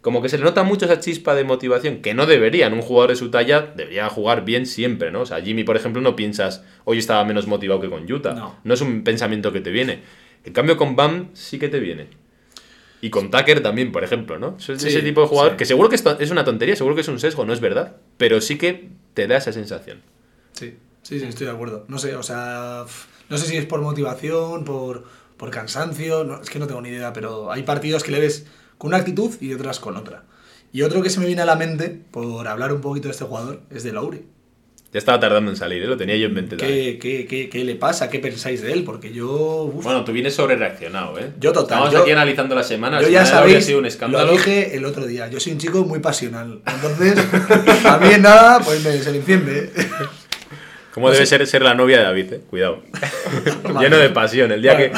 Como que se le nota mucho esa chispa de motivación, que no deberían. Un jugador de su talla debería jugar bien siempre, ¿no? O sea, Jimmy, por ejemplo, no piensas, hoy estaba menos motivado que con Utah. No. es un pensamiento que te viene. En cambio, con Bam sí que te viene. Y con Tucker también, por ejemplo, ¿no? Es Sí, ese tipo de jugador sí. que seguro que es, una tontería, seguro que es un sesgo, no es verdad. Pero sí que te da esa sensación. Sí, sí, sí, estoy de acuerdo. No sé, o sea, no sé si es por motivación, por, por cansancio, no, es que no tengo ni idea, pero hay partidos que le ves con una actitud y otras con otra. Y otro que se me viene a la mente, por hablar un poquito de este jugador, es de Lauri. Ya estaba tardando en salir, ¿eh? lo tenía yo en mente. ¿Qué, qué, qué, qué le pasa? ¿Qué pensáis de él? Porque yo... uf, Bueno, tú vienes sobre reaccionado, ¿eh? Yo total, Estamos yo- aquí analizando la semana. yo ya sabéis, ha sido un lo escándalo. dije el otro día, yo soy un chico muy pasional. Entonces, a mí en nada, pues me, se me enciende. ¿Cómo debe ser ser la novia de David, eh? Cuidado. Lleno de pasión. El día que.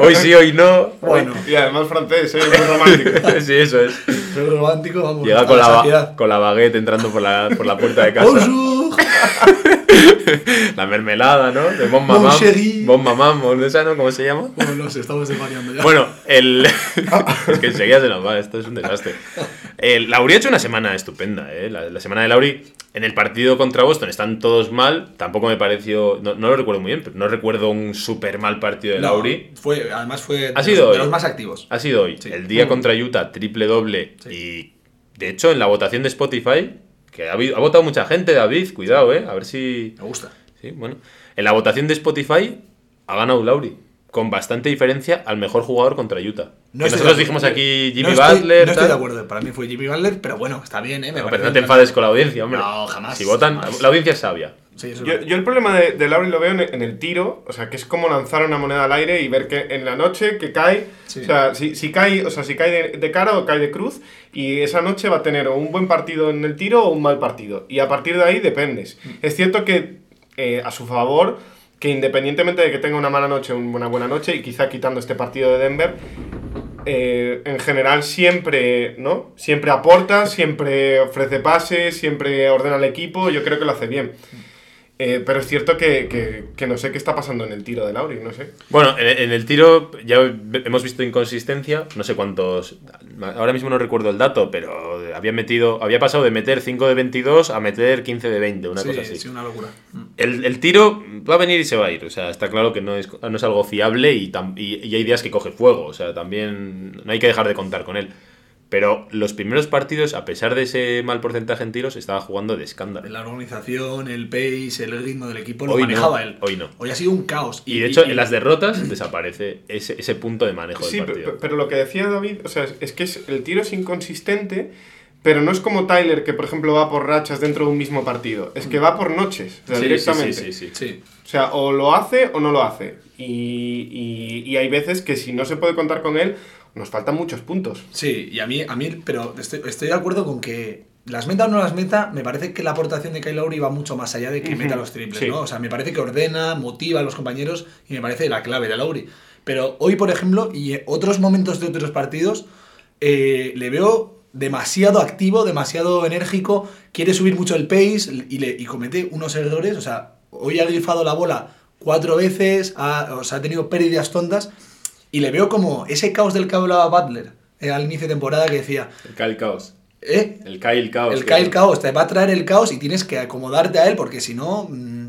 hoy sí, hoy no. Bueno, Y además francés, ¿eh? Muy romántico. sí, eso es. soy romántico, vamos. Llega a con la, con la baguette entrando por la, por la puerta de casa. La mermelada, ¿no? De Bon Mamam. Bon Mamam, ¿o esa, no? ¿Cómo se llama? Bueno, no sé, estamos desvariando ya. Bueno, el. es que enseguida se nos va, esto es un desastre. El Lauri ha hecho una semana estupenda, ¿eh? La, la semana de Lauri. En el partido contra Boston están todos mal. Tampoco me pareció. No, no lo recuerdo muy bien, pero no recuerdo un súper mal partido de No, Lauri. Fue, además fue Ha de, sido los, de hoy. los más activos. Ha sido hoy. Sí. El día contra Utah, triple doble. Y de hecho, en la votación de Spotify, que ha, ha votado mucha gente, David, cuidado, ¿eh? A ver si. Me gusta. Sí, bueno. En la votación de Spotify ha ganado Lauri. Con bastante diferencia al mejor jugador contra Utah. No que estoy nosotros dijimos aquí Jimmy no estoy, Butler. No estoy de acuerdo. Para mí fue Jimmy Butler, pero bueno, está bien, ¿eh? Me No, pero no te enfades con la audiencia, hombre. No, jamás, Si votan, jamás. la audiencia es sabia. Sí, eso es Yo, yo el problema de, de Lauri lo veo en, en el tiro, o sea, que es como lanzar una moneda al aire y ver que en la noche que cae, Sí. o sea, si, si cae, o sea, si cae de, de cara o cae de cruz, y esa noche va a tener un buen partido en el tiro o un mal partido. Y a partir de ahí dependes. Mm. Es cierto que eh, a su favor, que independientemente de que tenga una mala noche o una buena noche, y quizá quitando este partido de Denver, eh, en general siempre, ¿no? Siempre aporta, siempre ofrece pases, siempre ordena al equipo, yo creo que lo hace bien. Eh, pero es cierto que, que- que no sé qué está pasando en el tiro de Lauri, no sé. Bueno, en, en el tiro ya hemos visto inconsistencia. No sé cuántos. Ahora mismo no recuerdo el dato, pero había metido. Había pasado de meter 5 de 22 a meter 15 de 20, una sí, cosa así. sí, una locura. Mm. El, el tiro va a venir y se va a ir. O sea, está claro que no es, no es algo fiable y, tam- y, y hay días que coge fuego. O sea, también no hay que dejar de contar con él. Pero los primeros partidos, a pesar de ese mal porcentaje en tiros, estaba jugando de escándalo. La organización, el pace, el ritmo del equipo lo Hoy no, manejaba él. hoy no. Hoy ha sido un caos. Y de hecho, en las derrotas desaparece ese, ese punto de manejo Sí, del partido. pe- pero lo que decía David, o sea, es, que es- el tiro es inconsistente, pero no es como Tyler, que por ejemplo va por rachas dentro de un mismo partido. Es que va por noches, o sea, Sí, sí, directamente. sí, sí, sí. Sí. O sea, o lo hace o no lo hace. Y, y- y hay veces que si no se puede contar con él, nos faltan muchos puntos. Sí, y a mí, a mí pero estoy, estoy de acuerdo con que las meta o no las meta, me parece que la aportación de Kyle Lowry va mucho más allá de que Ujú, meta los triples, sí. ¿no? O sea, me parece que ordena, motiva a los compañeros y me parece la clave de Lowry. Pero hoy, por ejemplo, y en otros momentos de otros partidos, eh, le veo demasiado activo, demasiado enérgico, quiere subir mucho el pace y, le, y comete unos errores. O sea, hoy ha grifado la bola cuatro veces, ha, o sea, ha tenido pérdidas tontas y le veo como ese caos del que hablaba Butler eh, al inicio de temporada que decía, El Kyle Chaos. ¿eh? El Kyle Chaos. El Kyle Caos te va a traer el caos y tienes que acomodarte a él porque si no mm,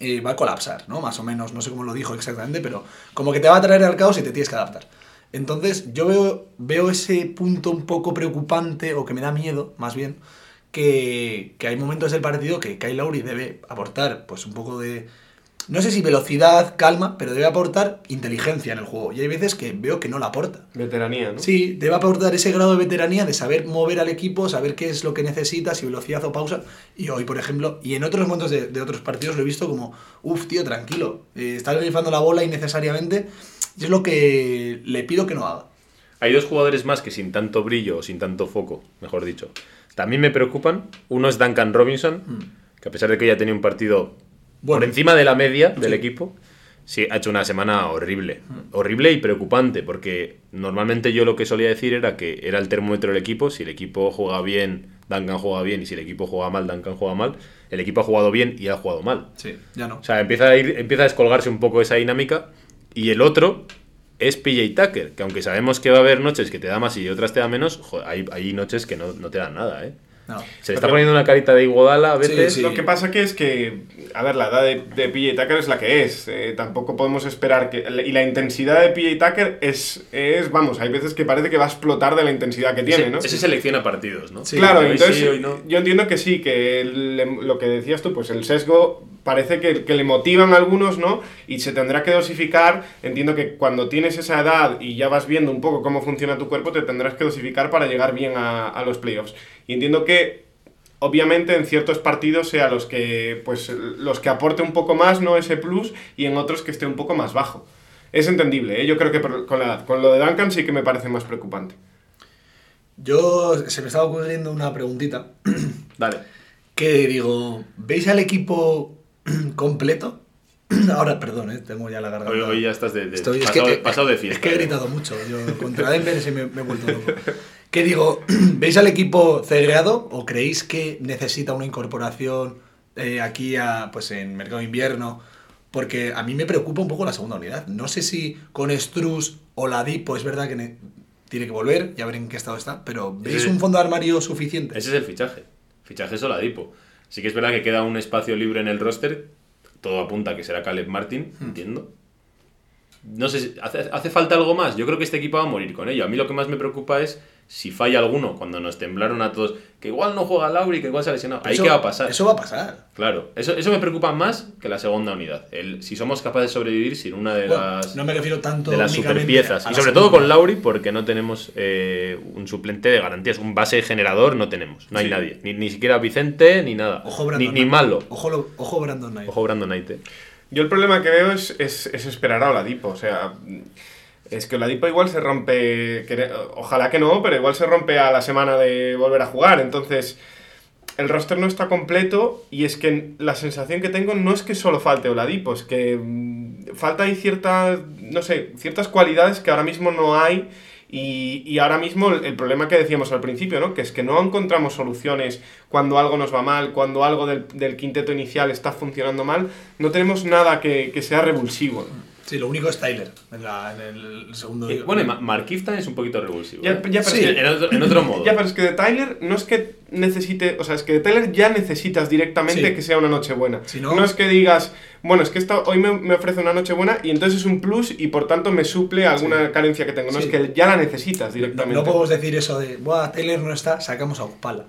eh, va a colapsar, ¿no? Más o menos, no sé cómo lo dijo exactamente, pero como que te va a traer al caos y te tienes que adaptar. Entonces yo veo, veo ese punto un poco preocupante o que me da miedo, más bien, que, que hay momentos del partido que Kyle Lowry debe aportar pues un poco de... No sé si velocidad, calma, pero debe aportar inteligencia en el juego. Y hay veces que veo que no la aporta. Veteranía, ¿no? Sí, debe aportar ese grado de veteranía de saber mover al equipo, saber qué es lo que necesita, si velocidad o pausa. Y hoy, por ejemplo, y en otros momentos de, de otros partidos lo he visto como, uff, tío, tranquilo, eh, está rifando la bola innecesariamente. Y es lo que le pido que no haga. Hay dos jugadores más que sin tanto brillo o sin tanto foco, mejor dicho, también me preocupan. Uno es Duncan Robinson, que a pesar de que ya tenía un partido por encima de la media del equipo, sí ha hecho una semana horrible. Horrible y preocupante, porque normalmente yo lo que solía decir era que era el termómetro del equipo. Si el equipo juega bien, Duncan juega bien, y si el equipo juega mal, Duncan juega mal. El equipo ha jugado bien y ha jugado mal. Sí, ya no. O sea, empieza a, ir, empieza a descolgarse un poco esa dinámica. Y el otro es PJ Tucker, que aunque sabemos que va a haber noches que te da más y otras te da menos, hay, hay noches que no, no te dan nada, ¿eh? No. Se le está poniendo una carita de Iguodala a Sí, veces. sí. Lo que pasa que es que, a ver, la edad de, de PJ Tucker es la que es. eh, tampoco podemos esperar que... Y la intensidad de PJ Tucker es, es, vamos, hay veces que parece que va a explotar de la intensidad que tiene, ¿no? Ese selecciona partidos, ¿no? Sí, claro, entonces sí, no. yo entiendo que sí, que el- lo que decías tú, pues el sesgo parece que, que le motivan a algunos, ¿no? Y se tendrá que dosificar. Entiendo que cuando tienes esa edad y ya vas viendo un poco cómo funciona tu cuerpo, te tendrás que dosificar para llegar bien a, a los playoffs. Y entiendo que obviamente en ciertos partidos sea los que pues los que aporte un poco más no ese plus y en otros que esté un poco más bajo es entendible ¿eh? yo creo que por- con la edad con lo de Duncan sí que me parece más preocupante Yo se me estaba ocurriendo una preguntita Dale. que digo, ¿veis al equipo completo? Ahora, perdón, eh, tengo ya la garganta. Hoy, hoy ya estás de, de- Estoy- es pasado, que, eh, pasado de Es fiesta. que he ¿eh? gritado mucho. Yo contra Denver sí me, me he vuelto loco. ¿Qué digo? ¿Veis al equipo cegueado o creéis que necesita una incorporación eh, aquí a, pues en mercado de invierno? Porque a mí me preocupa un poco la segunda unidad. No sé si con Struz o Ladipo es verdad que ne- tiene que volver, ya ver en qué estado está, pero ¿veis Sí. un fondo de armario suficiente? Ese es el fichaje. Fichaje Soladipo. Sí que es verdad que queda un espacio libre en el roster. Todo apunta a que será Caleb Martin, Hmm. entiendo. No sé, si- ¿hace, ¿hace falta algo más? Yo creo que este equipo va a morir con ello. A mí lo que más me preocupa es si falla alguno, cuando nos temblaron a todos, que igual no juega Lauri, que igual se ha lesionado. Ahí Eso- qué va a pasar. Eso va a pasar. Claro, eso, eso me preocupa más que la segunda unidad. El, si somos capaces de sobrevivir sin una de Bueno, las, no me refiero tanto de las superpiezas. a Y sobre todo con Lauri, porque no tenemos eh, un suplente de garantías. Un base generador no tenemos. No hay Sí. nadie. Ni, ni siquiera Vicente, ni nada. Ojo ni, Brandon ni Knight. malo. Ojo, lo- ojo Brandon Knight. Ojo Brandon Knight. eh. yo el problema que veo es, es, es esperar a Oladipo o sea es que Oladipo igual se rompe ojalá que no pero igual se rompe a la semana de volver a jugar entonces el roster no está completo y es que la sensación que tengo no es que solo falte Oladipo, es que mm, falta ahí ciertas, no sé, ciertas cualidades que ahora mismo no hay y, y ahora mismo el, el problema que decíamos al principio, ¿no? Que es que no encontramos soluciones cuando algo nos va mal, cuando algo del, del quinteto inicial está funcionando mal, no tenemos nada que, que sea revulsivo. Sí, lo único es Tyler en, la- en el segundo. Y, bueno, y Ma- Markieff también es un poquito revulsivo. Ya- ¿eh? ya, pero Sí. es que- en, otro, en otro modo. Ya, pero es que de Tyler no es que necesite, o sea, es que de Tyler ya necesitas directamente Sí. que sea una noche buena. Si no- es que digas, bueno, es que esta, hoy me, me ofrece una noche buena y entonces es un plus y por tanto me suple alguna carencia que tengo. No Sí. es que ya la necesitas No, directamente. no podemos decir eso de, Buah, Taylor no está, sacamos a Upala.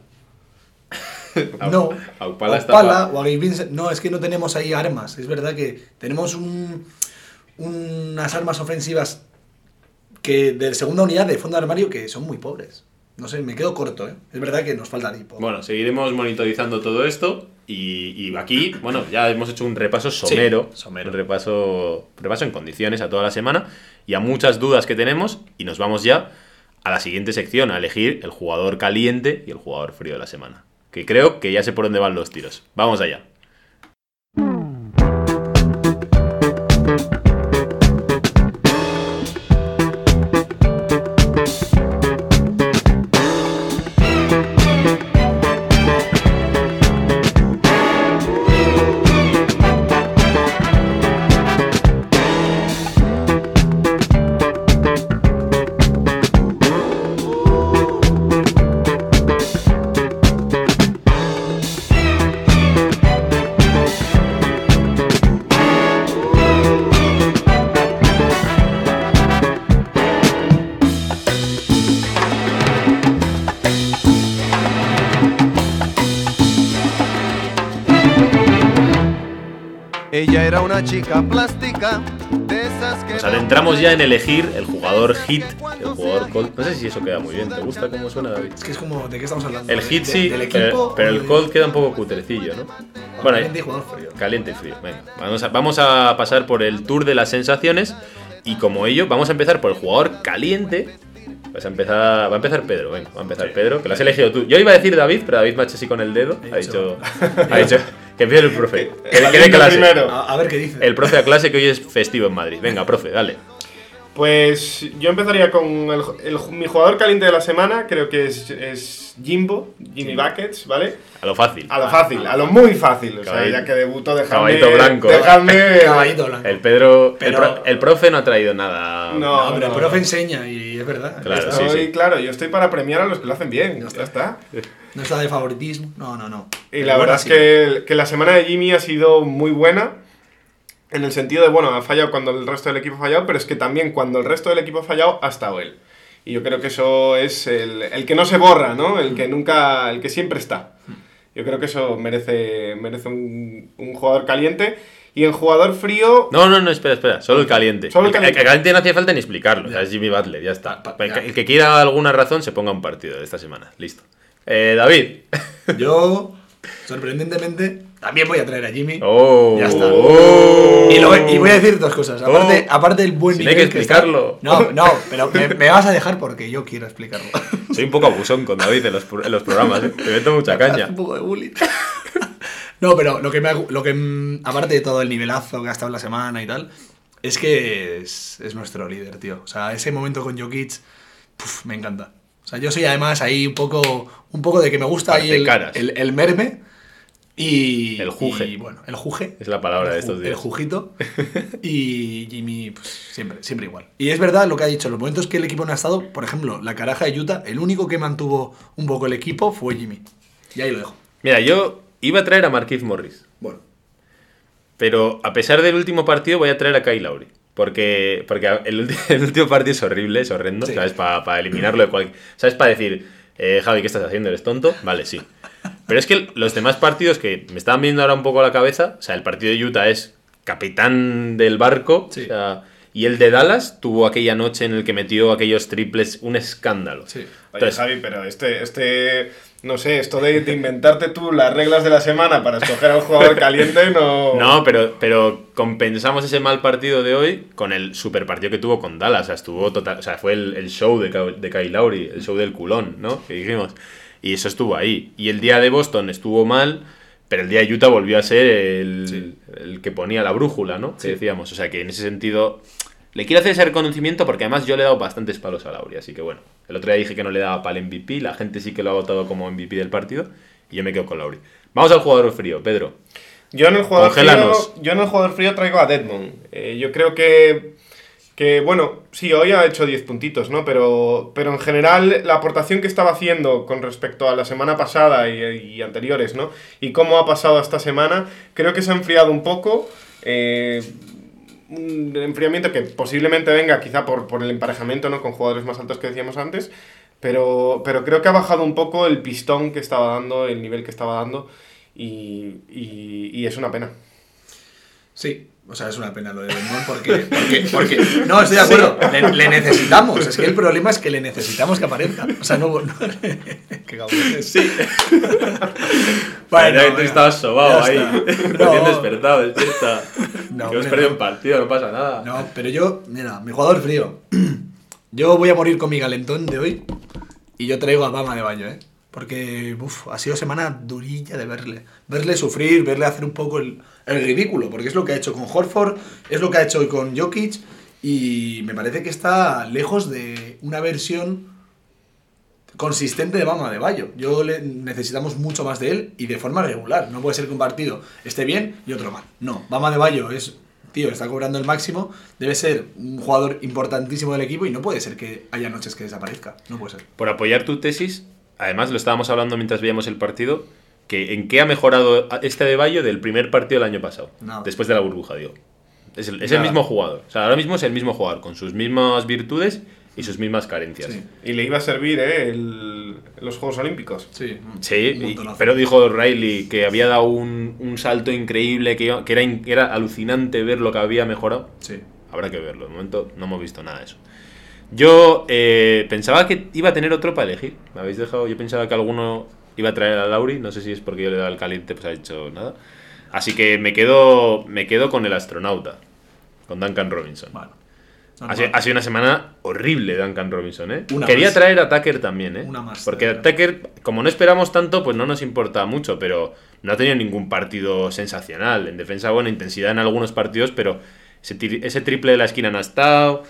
No, a está Upala pa- o a Gabe Vincent. No, es que no tenemos ahí armas. Es verdad que tenemos un, unas armas ofensivas que de segunda unidad de fondo de armario que son muy pobres. No sé, me quedo corto, ¿eh? Es verdad que nos falta tipo. Bueno, seguiremos monitorizando todo esto y, y aquí, bueno, ya hemos hecho un repaso somero, somero. un repaso, repaso en condiciones a toda la semana y a muchas dudas que tenemos y nos vamos ya a la siguiente sección, a elegir el jugador caliente y el jugador frío de la semana. Que creo que ya sé por dónde van los tiros. Vamos allá. Chica plástica, de esas que... Nos adentramos ya en elegir el jugador hit, el jugador cold. No sé si eso queda muy bien. ¿Te gusta cómo suena, David? Es que es como, ¿de qué estamos hablando? El ¿De- hit sí, ¿Del pero, pero el cold queda un poco cutrecillo, ¿no? Bueno, Caliente y jugador frío. Caliente y frío. Venga, vamos a, vamos a pasar por el tour de las sensaciones y como ello, vamos a empezar por el jugador caliente. Vas a empezar, va a empezar Pedro, venga, va a empezar Pedro, que lo has elegido tú. Yo iba a decir David, pero David me ha hecho así con el dedo. He Ha dicho- dicho, ha dicho que empiece el profe. Que, que dé clase. primero. A, a ver qué dice. El profe a clase que hoy es festivo en Madrid. Venga, profe, dale. Pues yo empezaría con el, el- mi jugador caliente de la semana, creo que es, es Jimbo, Jimmy Buckets, ¿vale? A lo fácil. A lo fácil, a lo muy fácil. O sea, ya que debutó, dejadme. caballito blanco. Dejadme. Caballito blanco. El Pedro. el Pero- pro- el, profe no ha traído nada. No, No, pero no. el profe enseña y es verdad. Claro, Ya sí, está. Claro, yo estoy para premiar a los que lo hacen bien. Ya Ya está. No está de favoritismo. No, no, no. Y Pero la verdad es sí. que, que la semana de Jimmy ha sido muy buena. En el sentido de, bueno, ha fallado cuando el resto del equipo ha fallado, pero es que también cuando el resto del equipo ha fallado, ha estado él. Y yo creo que eso es el, el que no se borra, ¿no? El que nunca, el que siempre está. Yo creo que eso merece, merece un, un jugador caliente. Y en jugador frío, No, no, no, espera, espera. Solo el caliente. Solo el el, caliente. el caliente no hacía falta ni explicarlo. O sea, es Jimmy Butler, ya está. El, el que quiera alguna razón se ponga un partido de esta semana. Listo. Eh, David. Yo, sorprendentemente, también voy a traer a Jimmy. Oh. Ya está. Oh. Y, lo voy- y voy a decir dos cosas. Aparte, Oh. aparte del buen Si no hay nivel que está- explicarlo. No, no, pero me, me vas a dejar porque yo quiero explicarlo. Soy un poco abusón con David en los, pro- en los programas. ¿eh? Te meto mucha caña. un poco de bullying. no, pero lo que me ha- lo que aparte de todo el nivelazo que ha estado en la semana y tal, es que es, es nuestro líder, tío. O sea, ese momento con Jokic, puf, me encanta. O sea, yo soy además ahí un poco, un poco de que me gusta ahí el, el, el merme y... El juje. y, bueno, el juje. Es la palabra de estos días. El jujito. Y Jimmy, pues siempre, siempre igual. Y es verdad lo que ha dicho, los momentos que el equipo no ha estado, por ejemplo, la caraja de Utah, el único que mantuvo un poco el equipo fue Jimmy. Y ahí lo dejo. Mira, yo iba a traer a Marquise Morris. Bueno. Pero a pesar del último partido, voy a traer a Kyle Lowry. Porque, porque el, el último partido es horrible, es horrendo. Sí. ¿Sabes? Para eliminarlo de cualquier. ¿Sabes? Para decir, eh, Javi, ¿qué estás haciendo? ¿Eres tonto? Vale, sí. Pero es que los demás partidos que me estaban viendo ahora un poco a la cabeza, o sea, el partido de Utah es capitán del barco. Sí. o sea, y el de Dallas tuvo aquella noche en el que metió aquellos triples, un escándalo. Sí. Oye, Entonces- Javi, pero este, este, no sé, esto de, de inventarte tú las reglas de la semana para escoger al jugador caliente, no... No, pero, pero compensamos ese mal partido de hoy con el super partido que tuvo con Dallas. O sea, estuvo total, o sea fue el, el show de, de Kyle Lowry, el show del culón, ¿no? Que dijimos. Y eso estuvo ahí. Y el día de Boston estuvo mal, pero el día de Utah volvió a ser el, el que ponía la brújula, ¿no? Que decíamos. O sea que en ese sentido. Le quiero hacer ese reconocimiento porque además yo le he dado bastantes palos a Lauri, así que bueno. El otro día dije que no le daba para el MVP, la gente sí que lo ha votado como MVP del partido y yo me quedo con Lauri. Vamos al jugador frío, Pedro. Yo en el jugador frío, Congélanos. yo en el jugador frío traigo a Deadmond. Eh, yo creo que, que, bueno, sí, hoy ha hecho 10 puntitos, ¿no? Pero, pero en general la aportación que estaba haciendo con respecto a la semana pasada y, y anteriores, ¿no? Y cómo ha pasado esta semana, creo que se ha enfriado un poco. Eh, un enfriamiento que posiblemente venga quizá por, por el emparejamiento ¿no? con jugadores más altos que decíamos antes, pero, pero creo que ha bajado un poco el pistón que estaba dando, el nivel que estaba dando, y, y- y es una pena. Sí, o sea, es una pena lo de Belmont porque, porque, porque- no, estoy de acuerdo, le, le necesitamos, es que el problema es que le necesitamos que aparezca, o sea, no... no qué cabrones. Sí. Vale, tú estabas sobado ahí. Recién No. despertado, despierta. No, que hemos perdido no. un partido, no pasa nada. No, pero yo, mira, mi jugador frío. Yo voy a morir con mi galentón de hoy y yo traigo a Bama de baño, ¿eh? Porque uf, ha sido semana durilla de verle. Verle sufrir, verle hacer un poco el, el ridículo, porque es lo que ha hecho con Horford, es lo que ha hecho hoy con Jokic y me parece que está lejos de una versión consistente de Bama de Bayo. Yo le, necesitamos mucho más de él y de forma regular. No puede ser que un partido esté bien y otro mal. No, Bama de Bayo es, tío, está cobrando el máximo, debe ser un jugador importantísimo del equipo y no puede ser que haya noches que desaparezca. No puede ser. Por apoyar tu tesis, además lo estábamos hablando mientras veíamos el partido, que en qué ha mejorado este de Bayo del primer partido del año pasado, después de la burbuja, digo. Es el, es el mismo jugador. O sea, ahora mismo es el mismo jugador, con sus mismas virtudes y sus mismas carencias. Sí. Y le iba a servir, ¿eh? El- los Juegos Olímpicos. Sí, Sí, y- pero dijo Riley que había dado un, un salto increíble, que, iba- que era, que era alucinante ver lo que había mejorado. Sí. Habrá que verlo, de momento no hemos visto nada de eso. Yo eh, pensaba que iba a tener otro para elegir. Me habéis dejado, yo pensaba que alguno iba a traer a Lauri, no sé si es porque yo le he dado el caliente, pues ha dicho nada. Así que me quedo, me quedo con el astronauta, con Duncan Robinson. Bueno. Ha sido, ha sido una semana horrible Duncan Robinson, ¿eh? Una Quería más. traer a Tucker también, ¿eh? Una más, Porque a Tucker. Como no esperamos tanto, pues no nos importa mucho, pero no ha tenido ningún partido sensacional. En defensa, buena intensidad en algunos partidos, pero ese, tri- ese triple de la esquina no ha estado.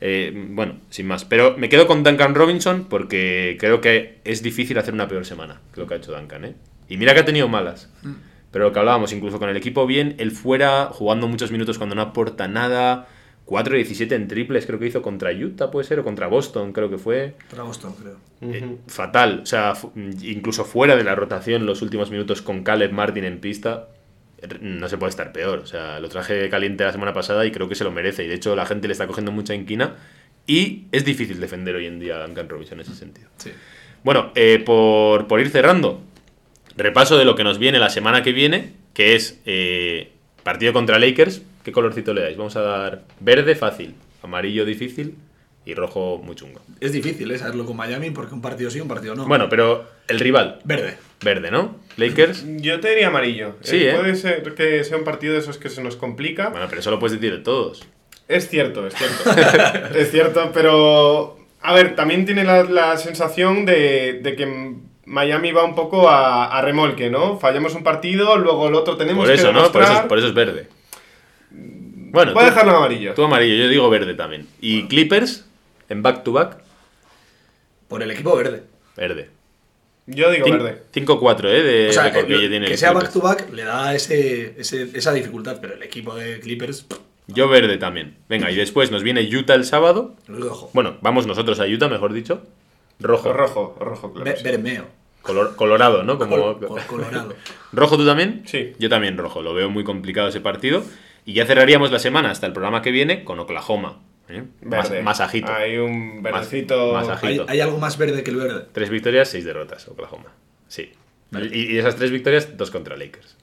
eh, bueno, sin más. Pero me quedo con Duncan Robinson porque creo que es difícil hacer una peor semana que lo que ha hecho Duncan, ¿eh? Y mira que ha tenido malas. Pero lo que hablábamos, incluso con el equipo bien, él fuera, jugando muchos minutos cuando no aporta nada. 4-17 en triples, creo que hizo contra Utah, puede ser, o contra Boston, creo que fue. Para Boston, creo. Eh, fatal. O sea, incluso fuera de la rotación, los últimos minutos con Caleb Martin en pista, no se puede estar peor. O sea, lo traje caliente la semana pasada y creo que se lo merece. Y de hecho, la gente le está cogiendo mucha inquina. Y es difícil defender hoy en día a Duncan Robinson en ese sentido. Sí. Bueno, eh, por, por ir cerrando, repaso de lo que nos viene la semana que viene, que es eh, partido contra Lakers. ¿Qué colorcito le dais? Vamos a dar verde fácil, amarillo difícil y rojo muy chungo. Es difícil, ¿eh? Saberlo con Miami porque un partido sí, un partido no. Bueno, pero el rival, Verde. verde, ¿no? Lakers. Yo te diría amarillo. Sí, Eh, ¿eh? Puede ser que sea un partido de esos que se nos complica. Bueno, pero eso lo puedes decir de todos. Es cierto, es cierto. es cierto, pero. A ver, también tiene la, la sensación de, de que Miami va un poco a, a remolque, ¿no? Fallamos un partido, luego el otro tenemos Por eso, que ¿no? Por eso, es, por eso es verde. Bueno, Voy a dejarlo amarillo. tú amarillo, yo digo verde también. Y Clippers, en back to back, Por el equipo verde. verde. Yo digo Cin- verde. 5-4, ¿eh? De, O sea, de que, porque tiene que sea back Clippers. to back le da ese, ese- esa dificultad, pero el equipo de Clippers, pff, Yo verde también. Venga, y después nos viene Utah el sábado. rojo. Bueno, vamos nosotros a Utah, mejor dicho. Rojo. Rojo, rojo, claro. Bermeo. Color- colorado, ¿no? Como... Col- col- colorado. ¿Rojo tú también? Sí. Yo también rojo, lo veo muy complicado ese partido. Y ya cerraríamos la semana hasta el programa que viene con Oklahoma. ¿Eh? Mas- Verde. masajito. Hay un verdecito. Mas-. ¿Hay, algo más verde que el verde? Tres victorias, seis derrotas, Oklahoma. Sí. Y, y esas tres victorias, dos contra Lakers.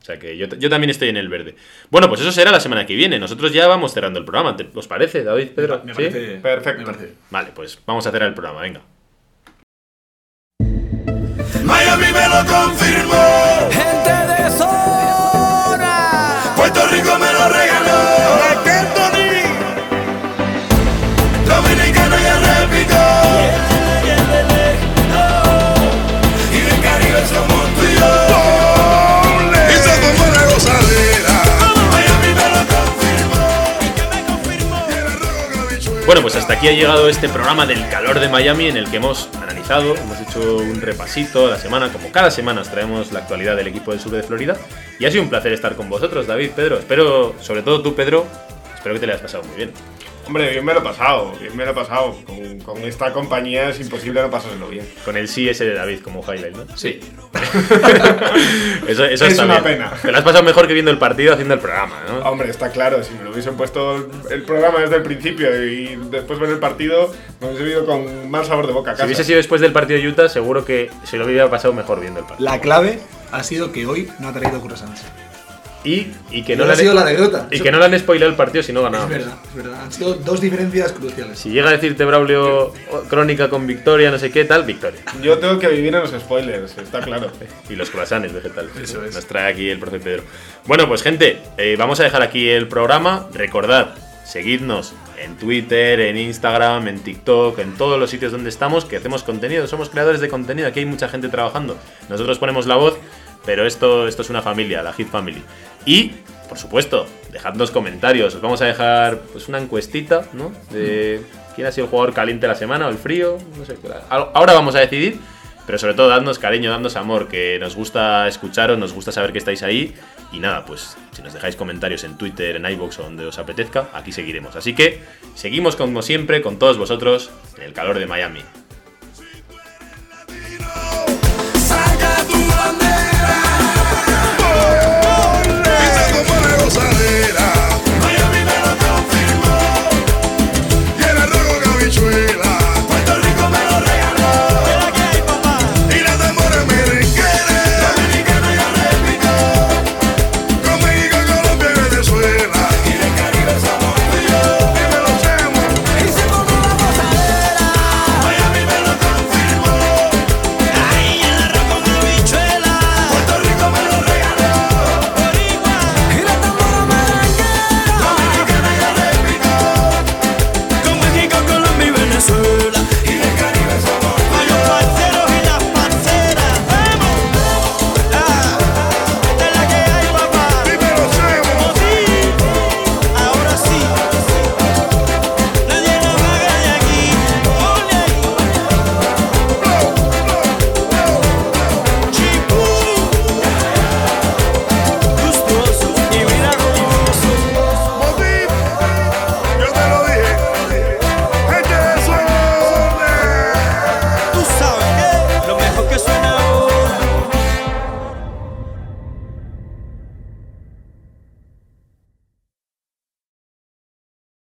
O sea que yo, yo también estoy en el verde. Bueno, pues eso será la semana que viene. Nosotros ya vamos cerrando el programa. ¿Te- ¿Os parece, David, Pedro? Me ¿Sí? parece, Perfecto. me parece. Vale, pues vamos a cerrar el programa, venga. Miami me lo confirmó. Bueno, pues hasta aquí ha llegado este programa del calor de Miami en el que hemos analizado, hemos hecho un repasito a la semana, como cada semana os traemos la actualidad del equipo del sur de Florida. Y ha sido un placer estar con vosotros, David, Pedro. Espero, sobre todo tú, Pedro, espero que te lo hayas pasado muy bien. Hombre, bien me lo he pasado, bien me lo he pasado. Con, con esta compañía es imposible no pasárselo bien. Con el sí ese de David como highlight, ¿no? Sí. Eso, eso Es está una bien. pena. Te lo has pasado mejor que viendo el partido haciendo el programa, ¿no? Hombre, está claro, si me lo hubiesen puesto el programa desde el principio y después ver el partido, me hubiese ido con mal sabor de boca a Si hubiese sido después del partido de Utah, seguro que se lo hubiera pasado mejor viendo el partido. La clave ha sido que hoy no ha traído croissants. Y, y que No no, ha le han- sido la anécdota. y que no le han spoilado el partido si no Es ganábamos. verdad, es verdad. Han sido dos diferencias cruciales. Si llega a decirte Braulio crónica con victoria, no sé qué, tal, victoria. Yo tengo que vivir en los spoilers, está claro. Y los croissants vegetales. Eso es. Nos trae aquí el profe Pedro. Bueno, pues gente, eh, vamos a dejar aquí el programa. Recordad, seguidnos en Twitter, en Instagram, en TikTok, en todos los sitios donde estamos, que hacemos contenido. Somos creadores de contenido, aquí hay mucha gente trabajando. Nosotros ponemos la voz, pero esto, esto es una familia, la Hit Family. Y, por supuesto, dejadnos comentarios. Os vamos a dejar pues, una encuestita, ¿no? De quién ha sido el jugador caliente la semana o el frío. No sé. Ahora vamos a decidir. Pero sobre todo, dadnos cariño, dadnos amor, que nos gusta escucharos, nos gusta saber que estáis ahí. Y nada, pues si nos dejáis comentarios en Twitter, en iVoox o donde os apetezca, aquí seguiremos. Así que seguimos como siempre con todos vosotros en el calor de Miami.